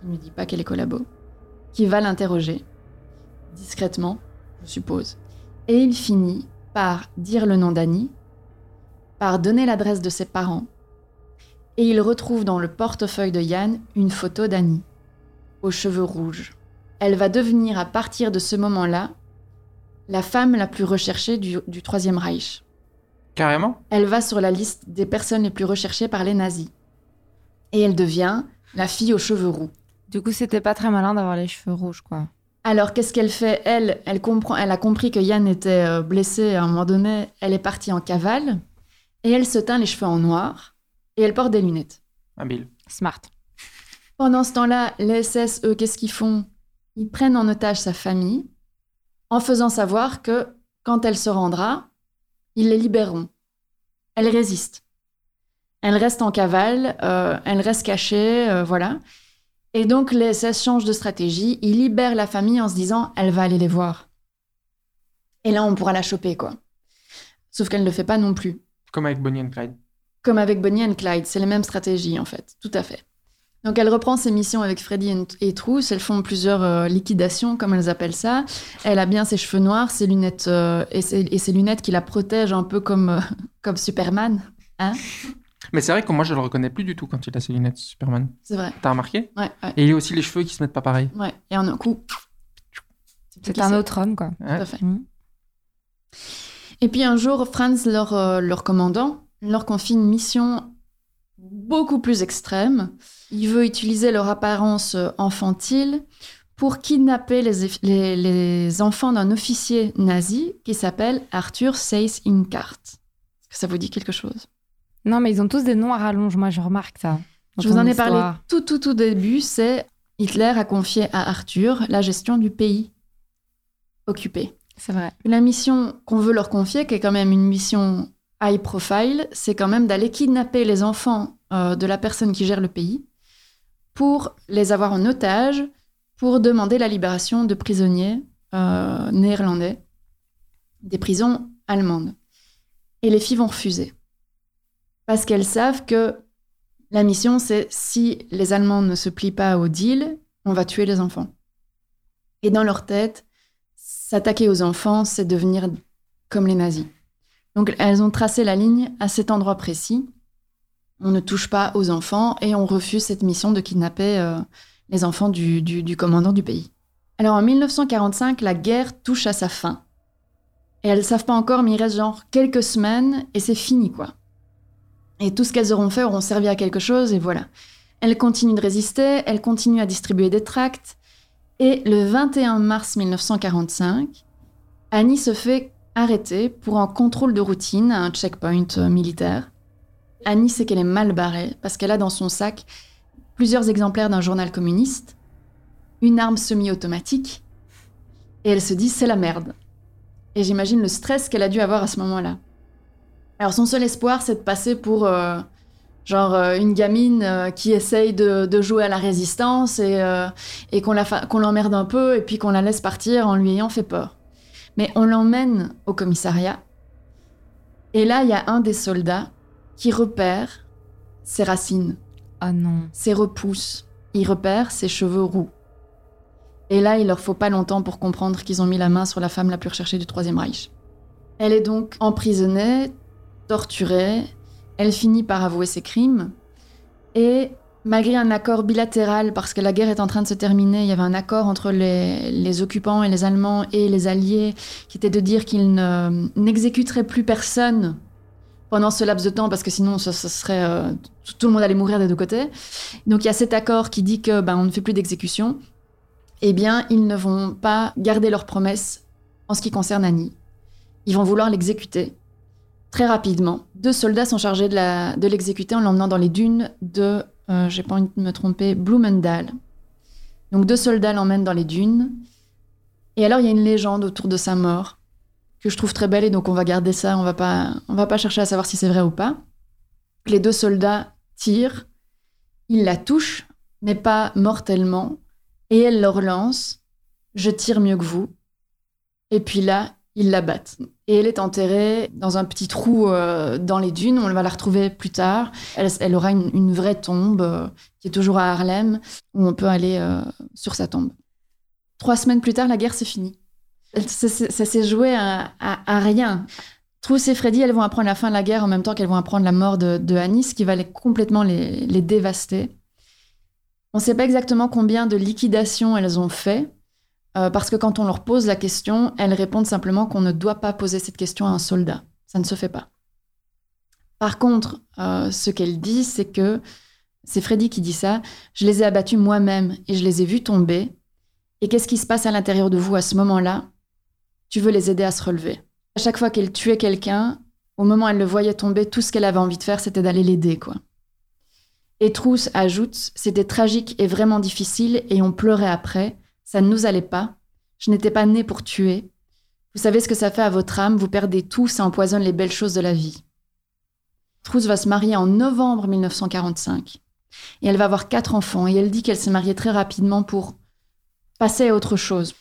qui ne dit pas qu'elle est collabo, qui va l'interroger discrètement, je suppose. Et il finit par dire le nom d'Annie, par donner l'adresse de ses parents, et il retrouve dans le portefeuille de Yann une photo d'Annie, aux cheveux rouges. Elle va devenir à partir de ce moment-là la femme la plus recherchée du, du Troisième Reich. Carrément? Elle va sur la liste des personnes les plus recherchées par les nazis. Et elle devient la fille aux cheveux roux. Du coup, c'était pas très malin d'avoir les cheveux rouges, quoi. Alors qu'est-ce qu'elle fait? Elle, elle comprend, elle a compris que Yann était euh, blessé à un moment donné. Elle est partie en cavale et elle se teint les cheveux en noir et elle porte des lunettes. Habile. Smart. Pendant ce temps-là, les SS, eux, qu'est-ce qu'ils font? Ils prennent en otage sa famille en faisant savoir que quand elle se rendra, ils les libéreront. Elle résiste. Elle reste en cavale, euh, elle reste cachée, euh, voilà. Et donc les SS changent de stratégie, ils libèrent la famille en se disant elle va aller les voir. Et là, on pourra la choper, quoi. Sauf qu'elle ne le fait pas non plus. Comme avec Bonnie and Clyde. Comme avec Bonnie and Clyde, c'est les mêmes stratégies en fait, tout à fait. Donc elle reprend ses missions avec Freddy et- Trousse, elles font plusieurs euh, liquidations comme elles appellent ça. Elle a bien ses cheveux noirs, ses lunettes euh, et, ses, et ses lunettes qui la protègent un peu comme, euh, *laughs* comme Superman. Mais c'est vrai que moi, je le reconnais plus du tout quand il a ses lunettes, Superman. C'est vrai. T'as remarqué? Ouais, ouais, Et il a aussi les cheveux qui se mettent pas pareil. ouais. Et en un coup. C'est un autre homme, quoi. Tout à fait. Mhm. Et puis un jour, Franz, leur, euh, leur commandant, leur confie une mission beaucoup plus extrême. Il veut utiliser leur apparence euh, infantile pour kidnapper les, eff- les- les enfants d'un officier nazi qui s'appelle Arthur Seyss Inkart. Est-ce que ça vous dit quelque chose? Non, mais ils ont tous des noms à rallonge, moi, je remarque ça. Je vous en ai histoire. parlé tout, tout, tout début. C'est Hitler a confié à Arthur la gestion du pays occupé. C'est vrai. La mission qu'on veut leur confier, qui est quand même une mission high profile, c'est quand même d'aller kidnapper les enfants euh, de la personne qui gère le pays pour les avoir en otage, pour demander la libération de prisonniers euh, néerlandais des prisons allemandes. Et les filles vont refuser. Parce qu'elles savent que la mission, c'est si les Allemands ne se plient pas au deal, on va tuer les enfants. Et dans leur tête, s'attaquer aux enfants, c'est devenir comme les nazis. Donc elles ont tracé la ligne à cet endroit précis. On ne touche pas aux enfants et on refuse cette mission de kidnapper euh, les enfants du, du- commandant du pays. Alors en 1945, la guerre touche à sa fin. Et elles ne savent pas encore, mais il reste genre quelques semaines et c'est fini quoi. Et tout ce qu'elles auront fait auront servi à quelque chose et voilà. Elles continuent de résister, elles continuent à distribuer des tracts. Et le 21 mars 1945, Annie se fait arrêter pour un contrôle de routine à un checkpoint euh, militaire. Annie sait qu'elle est mal barrée parce qu'elle a dans son sac plusieurs exemplaires d'un journal communiste une arme semi-automatique, et elle se dit c'est la merde. Et j'imagine le stress qu'elle a dû avoir à ce moment-là. Alors son seul espoir, c'est de passer pour euh, genre euh, une gamine qui essaye de, jouer à la résistance et, qu'on l'emmerde un peu et puis qu'on la laisse partir en lui ayant fait peur. Mais on l'emmène au commissariat. Et là, il y a un des soldats qui repère ses racines, Ah non. ses repousses. Il repère ses cheveux roux. Et là, il leur faut pas longtemps pour comprendre qu'ils ont mis la main sur la femme la plus recherchée du Troisième Reich. Elle est donc emprisonnée, torturée. Elle finit par avouer ses crimes. Et malgré un accord bilatéral, parce que la guerre est en train de se terminer, il y avait un accord entre les, occupants et les Allemands et les Alliés qui était de dire qu'ils ne- n'exécuteraient plus personne pendant ce laps de temps, parce que sinon, ce, ce serait, euh, tout- le monde allait mourir des deux côtés. Donc il y a cet accord qui dit que ben, on ne fait plus d'exécution. Eh bien, ils ne vont pas garder leur promesse en ce qui concerne Annie. Ils vont vouloir l'exécuter très rapidement. Deux soldats sont chargés de l'exécuter en l'emmenant dans les dunes de, euh, j'ai pas envie de me tromper, Blumendal. Donc deux soldats l'emmènent dans les dunes. Et alors il y a une légende autour de sa mort que je trouve très belle et donc on va garder ça. On va pas, on va pas chercher à savoir si c'est vrai ou pas. Les deux soldats tirent, ils la touchent, mais pas mortellement, et elle leur lance Je tire mieux que vous. Et puis là, ils la battent. Et elle est enterrée dans un petit trou euh, dans les dunes. On va la retrouver plus tard. Elle, aura une, vraie tombe euh, qui est toujours à Harlem, où on peut aller euh, sur sa tombe. Trois semaines plus tard, la guerre, c'est fini. Ça, s'est joué à, rien. Trousse et Freddy, elles vont apprendre la fin de la guerre en même temps qu'elles vont apprendre la mort de, de qui va les, complètement les, les dévaster. On ne sait pas exactement combien de liquidations elles ont fait, euh, parce que quand on leur pose la question, elles répondent simplement qu'on ne doit pas poser cette question à un soldat. Ça ne se fait pas. Par contre, euh, ce qu'elle dit, c'est que, c'est Freddy qui dit ça, je les ai abattus moi-même et je les ai vus tomber. Et qu'est-ce qui se passe à l'intérieur de vous à ce moment-là? Tu veux les aider à se relever. À chaque fois qu'elle tuait quelqu'un, au moment où elle le voyait tomber, tout ce qu'elle avait envie de faire, c'était d'aller l'aider, quoi. Et Trousse ajoute, c'était tragique et vraiment difficile, et on pleurait après. Ça ne nous allait pas. Je n'étais pas née pour tuer. Vous savez ce que ça fait à votre âme, vous perdez tout, ça empoisonne les belles choses de la vie. Trousse va se marier en novembre 1945. Et elle va avoir quatre enfants, et elle dit qu'elle s'est mariée très rapidement pour passer à autre chose.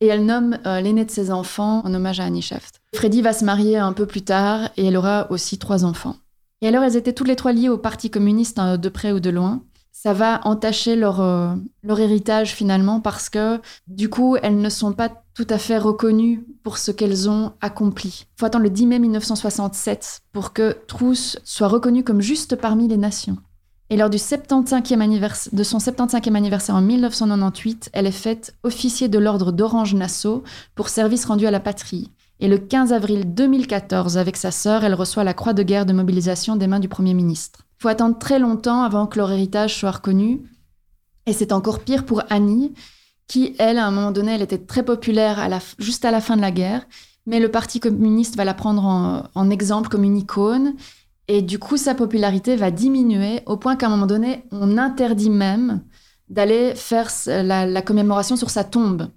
Et elle nomme euh, l'aîné de ses enfants en hommage à Annie Shaft. Freddy va se marier un peu plus tard, et elle aura aussi trois enfants. Et alors, elles étaient toutes les trois liées au Parti communiste, hein, de près ou de loin. Ça va entacher leur, euh, leur héritage finalement parce que du coup, elles ne sont pas tout à fait reconnues pour ce qu'elles ont accompli. Il faut attendre le 10 mai 1967 pour que Trousse soit reconnue comme juste parmi les nations. Et lors du 75e anniversaire, de son 75e anniversaire en 1998, elle est faite officier de l'ordre d'Orange-Nassau pour service rendu à la patrie. Et le 15 avril 2014, avec sa sœur, elle reçoit la croix de guerre de mobilisation des mains du Premier ministre. Faut attendre très longtemps avant que leur héritage soit reconnu. Et c'est encore pire pour Annie, qui, elle, à un moment donné, elle était très populaire juste à la fin de la guerre. Mais le Parti communiste va la prendre en, exemple comme une icône. Et du coup, sa popularité va diminuer au point qu'à un moment donné, on interdit même d'aller faire la commémoration sur sa tombe.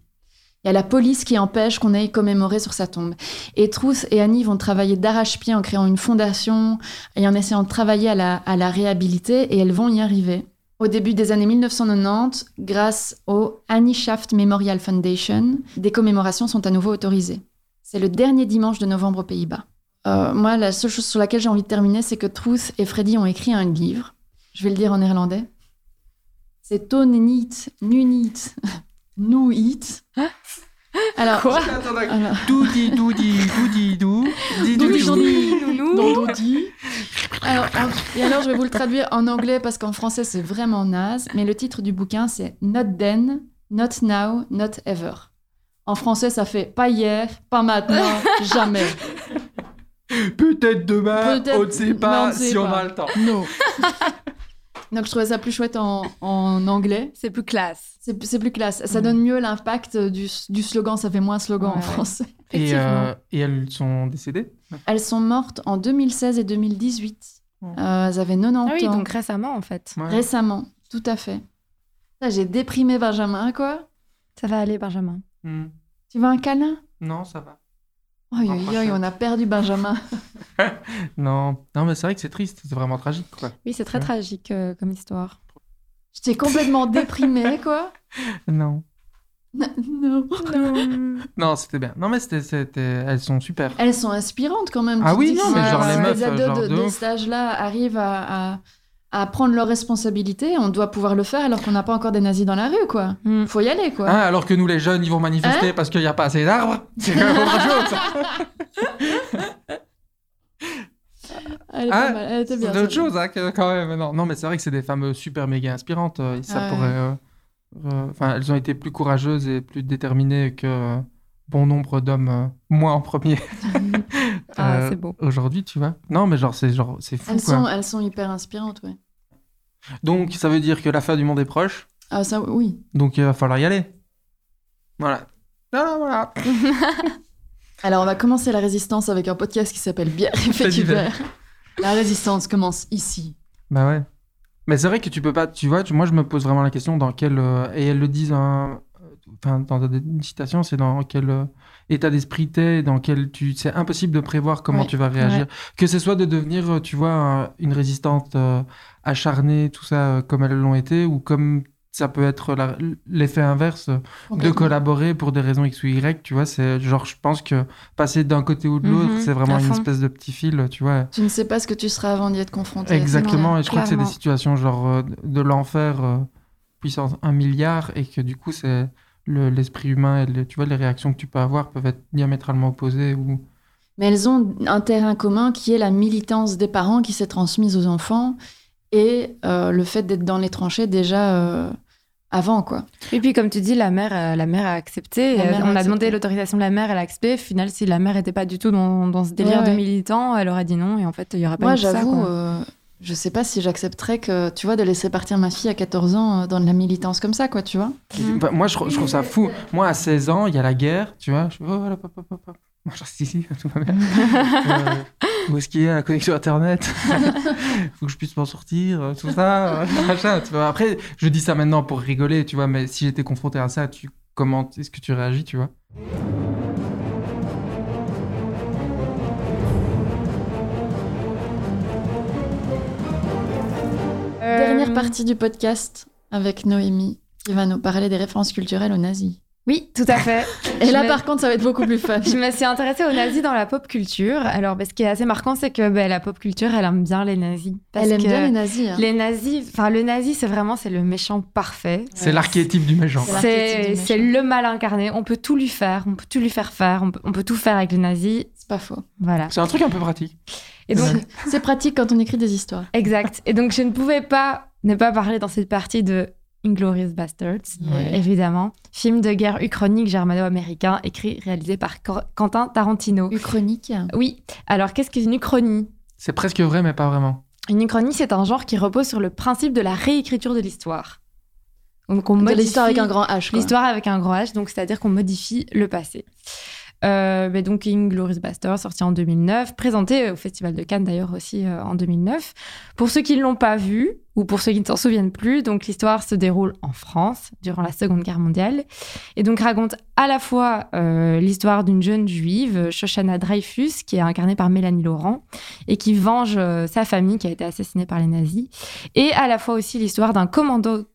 Il y a la police qui empêche qu'on aille commémorer sur sa tombe. Et Trousse et Annie vont travailler d'arrache-pied en créant une fondation et en essayant de travailler à la, réhabiliter et elles vont y arriver. Au début des années 1990, grâce au Annie Shaft Memorial Foundation, des commémorations sont à nouveau autorisées. C'est le dernier dimanche de novembre aux Pays-Bas. Euh, moi, la seule chose sur laquelle j'ai envie de terminer, c'est que Truth et Freddy ont écrit un livre. Je vais le dire en néerlandais. C'est Tonenit, Nunit, *laughs* Nuit. Alors, Quoi alors, Doudi, doudi, doudi, dou. Di, doudi, doudi. Dodi. Alors, en- et alors, je vais vous le traduire en anglais parce qu'en français, c'est vraiment naze. Mais le titre du bouquin, c'est Not then, not now, not ever. En français, ça fait pas hier, pas maintenant, *laughs* jamais. Peut-être demain, Peut-être, on ne sait pas on ne sait si on a le temps. No. *laughs* Donc, je trouvais ça plus chouette en, en anglais. C'est plus classe. C'est c'est plus classe. Ça Mm. donne mieux l'impact du, du slogan. Ça fait moins slogan en Ouais, français. Et, euh, et elles sont décédées? Elles sont mortes en 2016 et 2018. Oh. Euh, elles avaient 90 Ah oui, ans. donc récemment en fait. Ouais. Récemment, tout à fait. Là, J'ai déprimé Benjamin, quoi. Ça va aller, Benjamin. Hmm. Tu veux un câlin? Non, ça va. Prochaine. on a perdu Benjamin. *laughs* *laughs* Non, non mais c'est vrai que c'est triste, c'est vraiment tragique, quoi. Oui, c'est très Ouais. tragique euh, comme histoire. J'étais complètement déprimée, *laughs* quoi. Non. non. Non, c'était bien. Non, mais c'était, elles sont super. Elles sont inspirantes quand même. Ah oui, non, mais genre les les meufs, ados genre de, de de ouf. cet âge-là arrivent à, à, à prendre leurs responsabilités, on doit pouvoir le faire alors qu'on n'a pas encore des nazis dans la rue, quoi. Mm. Faut y aller, quoi. Hein, alors que nous, les jeunes, ils vont manifester Hein parce qu'il n'y a pas assez d'arbres. C'est quand même autre *laughs* chose. ça. Elle, est Ah, pas mal, elle était bien. C'est autre chose, hein, que- quand même. Non, non mais c'est vrai que c'est des femmes super méga inspirantes. euh, et ça Ouais. pourrait. euh, euh, Enfin, elles ont été plus courageuses et plus déterminées que euh, bon nombre d'hommes, euh, moi en premier. *laughs* Ah, Euh, c'est beau. Aujourd'hui, tu vois. Non, mais genre, c'est genre, c'est fou, Elles quoi. sont, elles sont hyper inspirantes, ouais. Donc, ça veut dire que la fin du monde est proche? Ah, ça, oui. Donc, il va falloir y aller. Voilà. Voilà, voilà. *laughs* Alors, on va commencer la résistance avec un podcast qui s'appelle Bière et fait. *laughs* La résistance commence ici. Bah ouais. Mais c'est vrai que tu peux pas, tu vois, tu- moi je me pose vraiment la question dans quel, euh, et elles le disent, hein, euh, enfin dans une citation, c'est dans quel euh, état d'esprit t'es, dans quel tu, c'est impossible de prévoir comment Ouais. tu vas réagir. Que ce soit de devenir, euh, tu vois, un- une résistante euh, acharnée, tout ça, euh, comme elles l'ont été, ou comme ça peut être la- l'effet inverse, de collaborer pour des raisons X ou Y, tu vois, c'est genre, je pense que passer d'un côté ou de l'autre, Mhm, c'est vraiment une espèce de petit fil, tu vois. Tu ne sais pas ce que tu seras avant d'y être confronté. Exactement, et je crois que c'est des situations genre euh, de l'enfer euh, puissance 1 milliard et que du coup c'est le- l'esprit humain et le- tu vois les réactions que tu peux avoir peuvent être diamétralement opposées ou Mais elles ont un terrain commun qui est la militance des parents qui s'est transmise aux enfants et euh, le fait d'être dans les tranchées déjà euh, avant, quoi. Et puis, comme tu dis, la mère, euh, la mère a accepté. Euh, mère on a accepté. demandé l'autorisation de la mère, elle a accepté. Au final, si la mère n'était pas du tout dans, dans ce délire Ouais, de militant, elle aurait dit non. Et en fait, il y aurait pas Moi, eu ça, j'avoue, quoi. euh, je sais pas si j'accepterais que, tu vois, de laisser partir ma fille à 14 ans euh, dans de la militance comme ça, quoi, tu vois. Bah, moi je, trouve ça fou. Moi à 16 ans il y a la guerre tu vois. Je oh voilà papa papa moi je reste ici *laughs* tout va bien. Euh, où est-ce qu'il y a la connexion internet? *laughs* Faut que je puisse m'en sortir euh, tout ça *laughs* après je dis ça maintenant pour rigoler tu vois mais si j'étais confronté à ça tu comment est-ce que tu réagis tu vois? Partie du podcast avec Noémie qui va nous parler des références culturelles aux nazis. Oui, tout à fait. Et là, par contre, ça va être beaucoup plus fun. Je me suis intéressée aux nazis dans la pop culture. Alors, bah, ce qui est assez marquant, c'est que bah, la pop culture, elle aime bien les nazis. Parce Elle aime que bien les nazis. hein. les nazis, enfin, le nazi, c'est vraiment c'est le méchant parfait. c'est Ouais. l'archétype du méchant C'est le mal incarné. On peut tout lui faire, on peut tout lui faire faire, on peut, on peut tout faire avec les nazis. C'est pas faux. Voilà. c'est un truc un peu pratique Et donc, *laughs* C'est pratique quand on écrit des histoires. exact. Et donc, je ne pouvais pas ne pas parler dans cette partie de Inglorious Bastards, Ouais. évidemment. Film de guerre uchronique germano-américain, écrit, réalisé par Cor- Quentin Tarantino. Uchronique. Oui. Alors, qu'est-ce qu'une uchronie? C'est presque vrai mais pas vraiment Une uchronie, c'est un genre qui repose sur le principe de la réécriture de l'histoire. Donc, on De modifie l'histoire avec un grand H. quoi. l'histoire avec un grand H, donc c'est-à-dire qu'on modifie le passé. Euh, donc Inglourious Basterds, sorti en 2009, présenté au Festival de Cannes d'ailleurs aussi euh, en 2009. Pour ceux qui ne l'ont pas vu, ou pour ceux qui ne s'en souviennent plus, donc l'histoire se déroule en France durant la Seconde Guerre mondiale, et donc raconte à la fois euh, l'histoire d'une jeune juive, Shoshana Dreyfus, qui est incarnée par Mélanie Laurent, et qui venge euh, sa famille qui a été assassinée par les nazis, et à la fois aussi l'histoire d'un commando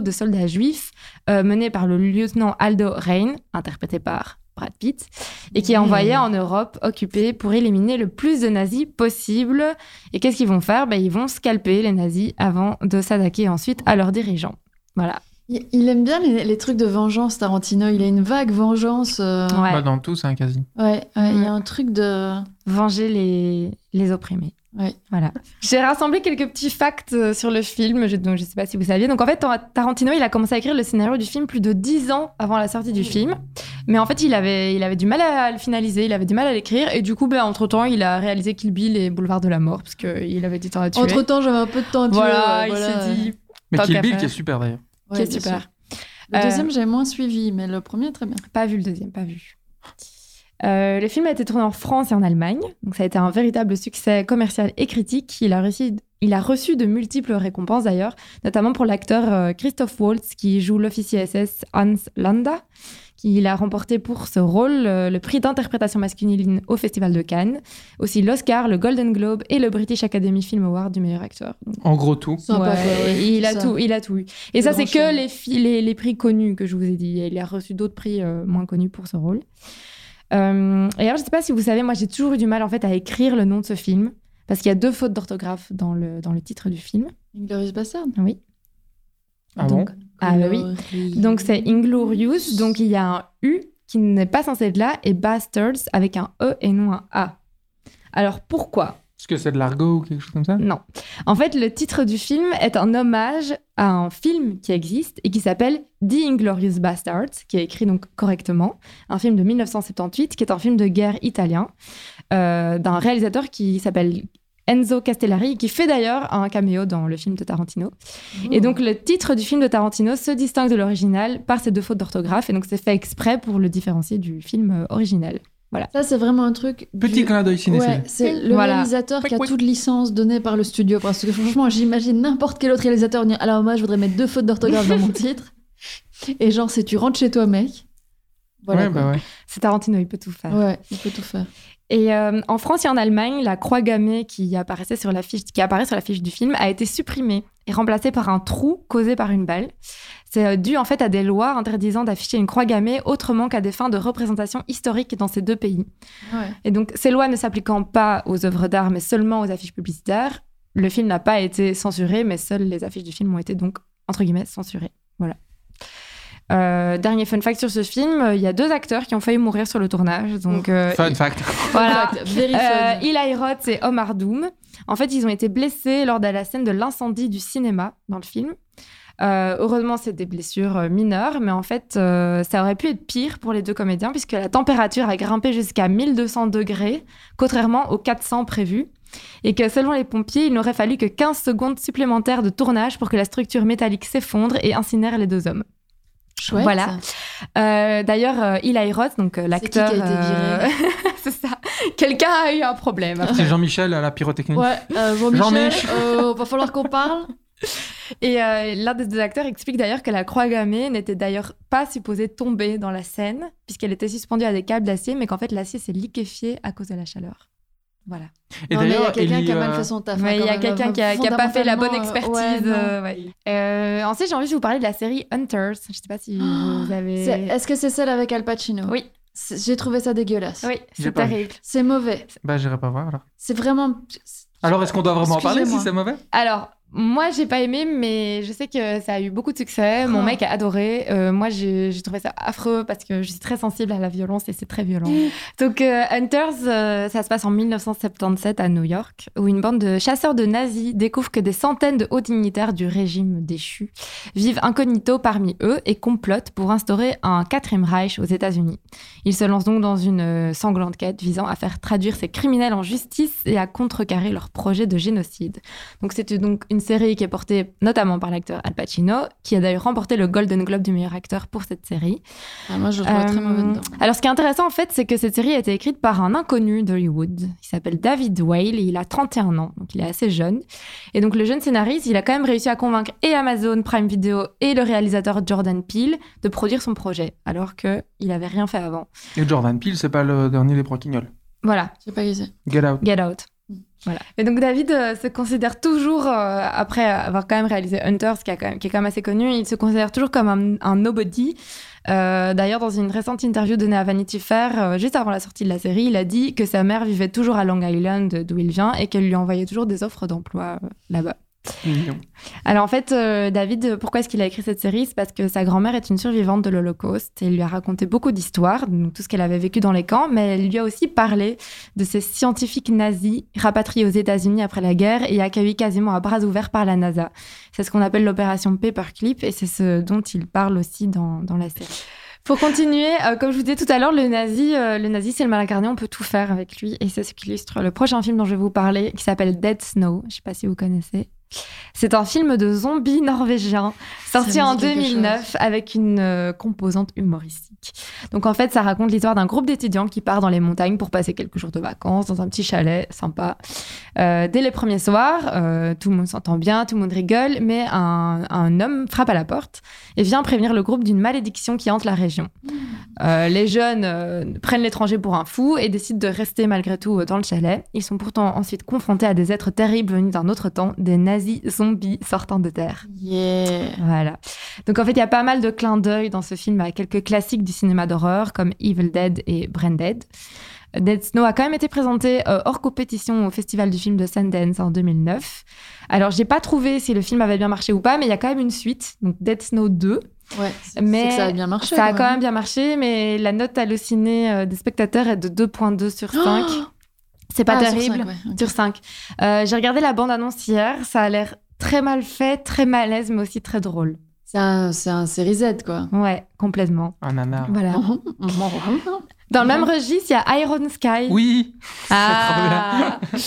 de soldats juifs mené par le lieutenant Aldo Rain, interprété par Brad Pitt, et qui est envoyé en Europe occupée pour éliminer le plus de nazis possible. Et qu'est-ce qu'ils vont faire? Ben, Ils vont scalper les nazis avant de s'attaquer ensuite à leurs dirigeants. Voilà. Il il aime bien les, les trucs de vengeance, Tarantino. Il a une vague vengeance. euh, Ouais. Dans tout c'est un quasi Ouais, ouais, il y a Mm. un truc de. Venger les, les opprimés. Ouais. Voilà. J'ai rassemblé quelques petits facts euh, sur le film, je, donc je sais pas si vous saviez. Donc en fait, Tar- Tarantino, il a commencé à écrire le scénario du film plus de 10 ans avant la sortie du film. Mais en fait, il avait, il avait du mal à le finaliser, il avait du mal à l'écrire. Et du coup, ben, entre-temps, il a réalisé Kill Bill et Boulevard de la Mort, parce qu'il avait du temps à tuer. Entre temps, j'avais un peu de temps à tuer, voilà, il s'est dit... mais Kill Bill qui est super d'ailleurs Ouais, qui est super. sûr. Le Euh, deuxième, j'ai moins suivi, mais le premier, très bien. Pas vu le deuxième, pas vu. Euh, le film a été tourné en France et en Allemagne, donc ça a été un véritable succès commercial et critique. Il a reçu, il a reçu de multiples récompenses d'ailleurs, notamment pour l'acteur euh, Christoph Waltz qui joue l'officier SS Hans Landa. Il a remporté pour ce rôle euh, le prix d'interprétation masculine au Festival de Cannes, aussi l'Oscar, le Golden Globe et le British Academy Film Award du meilleur acteur. Donc, En gros, tout. Ouais, ouais, il a ça. tout, il a tout eu. Et Le ça, c'est que les, les, les prix connus que je vous ai dit. Il a reçu d'autres prix euh, moins connus pour ce rôle. Euh, et alors, je sais pas si vous savez, moi, j'ai toujours eu du mal en fait à écrire le nom de ce film parce qu'il y a deux fautes d'orthographe dans le, dans le titre du film. Inglourious Bastard. Oui. Ah donc, ah bah oui. Donc c'est Inglorious, donc il y a un U qui n'est pas censé être là et Bastards avec un E et non un A. Alors pourquoi? Est-ce que c'est de l'argot ou quelque chose comme ça? Non. En fait, le titre du film est un hommage à un film qui existe et qui s'appelle The Inglorious Bastards, qui est écrit donc correctement, un film de 1978 qui est un film de guerre italien euh, d'un réalisateur qui s'appelle Enzo Castellari, qui fait d'ailleurs un caméo dans le film de Tarantino. Et donc, le titre du film de Tarantino se distingue de l'original par ces deux fautes d'orthographe. Et donc, c'est fait exprès pour le différencier du film euh, original. Ça, c'est vraiment un truc. Petit du- clin d'œil ciné Ouais, c'est le Voilà. réalisateur qui a toute licence donnée par le studio. Parce que franchement, j'imagine n'importe quel autre réalisateur dire Alors, moi, je voudrais mettre deux fautes d'orthographe dans mon *laughs* titre. Et genre, c'est tu rentres chez toi, mec. Voilà. ouais, bah ouais. C'est Tarantino, il peut tout faire. Ouais, il peut tout faire. Et euh, en France et en Allemagne, la croix gammée qui apparaissait sur l'affiche, qui apparaît sur l'affiche du film, a été supprimée et remplacée par un trou causé par une balle. C'est euh, dû en fait à des lois interdisant d'afficher une croix gammée autrement qu'à des fins de représentation historique dans ces deux pays. Ouais. Et donc, ces lois ne s'appliquant pas aux œuvres d'art, mais seulement aux affiches publicitaires, le film n'a pas été censuré, mais seules les affiches du film ont été donc, entre guillemets, censurées. Voilà. Euh, dernier fun fact sur ce film, euh, il y a deux acteurs qui ont failli mourir sur le tournage. Donc, euh, Fun fact. voilà. Euh. Eli Roth et Omar Doom. En fait, ils ont été blessés lors de la scène de l'incendie du cinéma dans le film. Euh, heureusement, c'est des blessures mineures, mais en fait, euh, ça aurait pu être pire pour les deux comédiens puisque la température a grimpé jusqu'à 1200 degrés, contrairement aux 400 prévus. Et que selon les pompiers, il n'aurait fallu que 15 secondes supplémentaires de tournage pour que la structure métallique s'effondre et incinère les deux hommes. Chouette. voilà. Euh, D'ailleurs, euh, Eli Roth, donc euh, C'est qui qui l'acteur. a été viré *laughs* c'est ça. Quelqu'un a eu un problème. C'est Jean-Michel à la pyrotechnie. Ouais, euh, Jean-Michel, Jean-Mich. euh, va falloir qu'on parle. Et euh, l'un des deux acteurs explique d'ailleurs que la croix gammée n'était d'ailleurs pas supposée tomber dans la Seine, puisqu'elle était suspendue à des câbles d'acier, mais qu'en fait l'acier s'est liquéfié à cause de la chaleur. Voilà. Et non, mais il y a quelqu'un qui a mal euh, fait son taf. Hein, il y a quelqu'un qui a, qui a pas fait la bonne euh, expertise. euh, ouais. Euh, ensuite, j'ai envie de vous parler de la série Hunters. Je sais pas si vous avez. Est-ce que c'est celle avec Al Pacino? Oui. J'ai trouvé ça dégueulasse. Oui, c'est terrible. C'est mauvais. Bah, j'irai pas voir alors. C'est vraiment. Alors, est-ce qu'on doit vraiment en parler si c'est mauvais? Alors, moi, j'ai pas aimé, mais je sais que ça a eu beaucoup de succès. Mon Oh. mec a adoré. Euh, moi, j'ai trouvé ça affreux parce que je suis très sensible à la violence et c'est très violent. *gasps* Donc, euh, Hunters, euh, ça se passe en 1977 à New York, où une bande de chasseurs de nazis découvre que des centaines de hauts dignitaires du régime déchu vivent incognito parmi eux et complotent pour instaurer un quatrième Reich aux États-Unis. Ils se lancent donc dans une sanglante quête visant à faire traduire ces criminels en justice et à contrecarrer leur projet de génocide. Donc, c'est donc une série qui est portée notamment par l'acteur Al Pacino, qui a d'ailleurs remporté le Golden Globe du meilleur acteur pour cette série. Ah, moi, je le trouve très Euh, mauvais dedans. Alors, ce qui est intéressant, en fait, c'est que cette série a été écrite par un inconnu d'Hollywood. Il s'appelle David Whale et il a 31 ans, donc il est assez jeune. Et donc, le jeune scénariste, il a quand même réussi à convaincre et Amazon Prime Video et le réalisateur Jordan Peele de produire son projet, alors qu'il n'avait rien fait avant. Et Jordan Peele, c'est pas le dernier des Broquignoles. Voilà, Je sais pas qui c'est. Get out. Get Out. Voilà. Et donc David euh, se considère toujours, euh, après avoir quand même réalisé Hunters, qui, est quand même assez connu, il se considère toujours comme un, nobody. Euh, D'ailleurs, dans une récente interview donnée à Vanity Fair, juste avant la sortie de la série, il a dit que sa mère vivait toujours à Long Island, d'où il vient, et qu'elle lui envoyait toujours des offres d'emploi là-bas. Alors en fait, euh, David, pourquoi est-ce qu'il a écrit cette série? C'est parce que sa grand-mère est une survivante de l'Holocauste et il lui a raconté beaucoup d'histoires, tout ce qu'elle avait vécu dans les camps, mais elle lui a aussi parlé de ces scientifiques nazis rapatriés aux États-Unis après la guerre et accueillis quasiment à bras ouverts par la NASA. C'est ce qu'on appelle l'opération Paperclip et c'est ce dont il parle aussi dans, dans la série. Pour continuer, euh, comme je vous disais tout à l'heure, le nazi, euh, le nazi, c'est le mal incarné, on peut tout faire avec lui, et c'est ce qui illustre le prochain film dont je vais vous parler, qui s'appelle Dead Snow. Je sais pas si vous connaissez. C'est un film de zombies norvégien sorti en dit quelque 2009 avec une euh, composante humoristique. Donc en fait, ça raconte l'histoire d'un groupe d'étudiants qui part dans les montagnes pour passer quelques jours de vacances dans un petit chalet sympa. Euh, dès les premiers soirs, euh, tout le monde s'entend bien, tout le monde rigole, mais un, un homme frappe à la porte et vient prévenir le groupe d'une malédiction qui hante la région. Euh, les jeunes euh, prennent l'étranger pour un fou et décident de rester malgré tout euh, dans le chalet. Ils sont pourtant ensuite confrontés à des êtres terribles venus d'un autre temps, des nazis zombies sortant de terre. Yeah. Voilà. Donc en fait, il y a pas mal de clins d'œil dans ce film à quelques classiques du cinéma d'horreur comme Evil Dead et Branded. Dead Snow a quand même été présenté euh, hors compétition au Festival du film de Sundance en 2009. Alors, j'ai pas trouvé si le film avait bien marché ou pas, mais il y a quand même une suite, donc Dead Snow 2. Ouais, c'est Mais que ça a bien marché. Ça a quand même bien marché, mais la note hallucinée euh, des spectateurs est de 2.2 sur 5. C'est pas Ah, sur terrible. ouais. Sur 5. Euh, j'ai regardé la bande-annonce hier, ça a l'air très mal fait, très malaise, mais aussi très drôle. C'est un, c'est un série Z, quoi. Ouais, complètement. Un nanar. Voilà. *laughs* *laughs* Dans le même registre, il y a Iron Sky. Oui *laughs* Ah Tu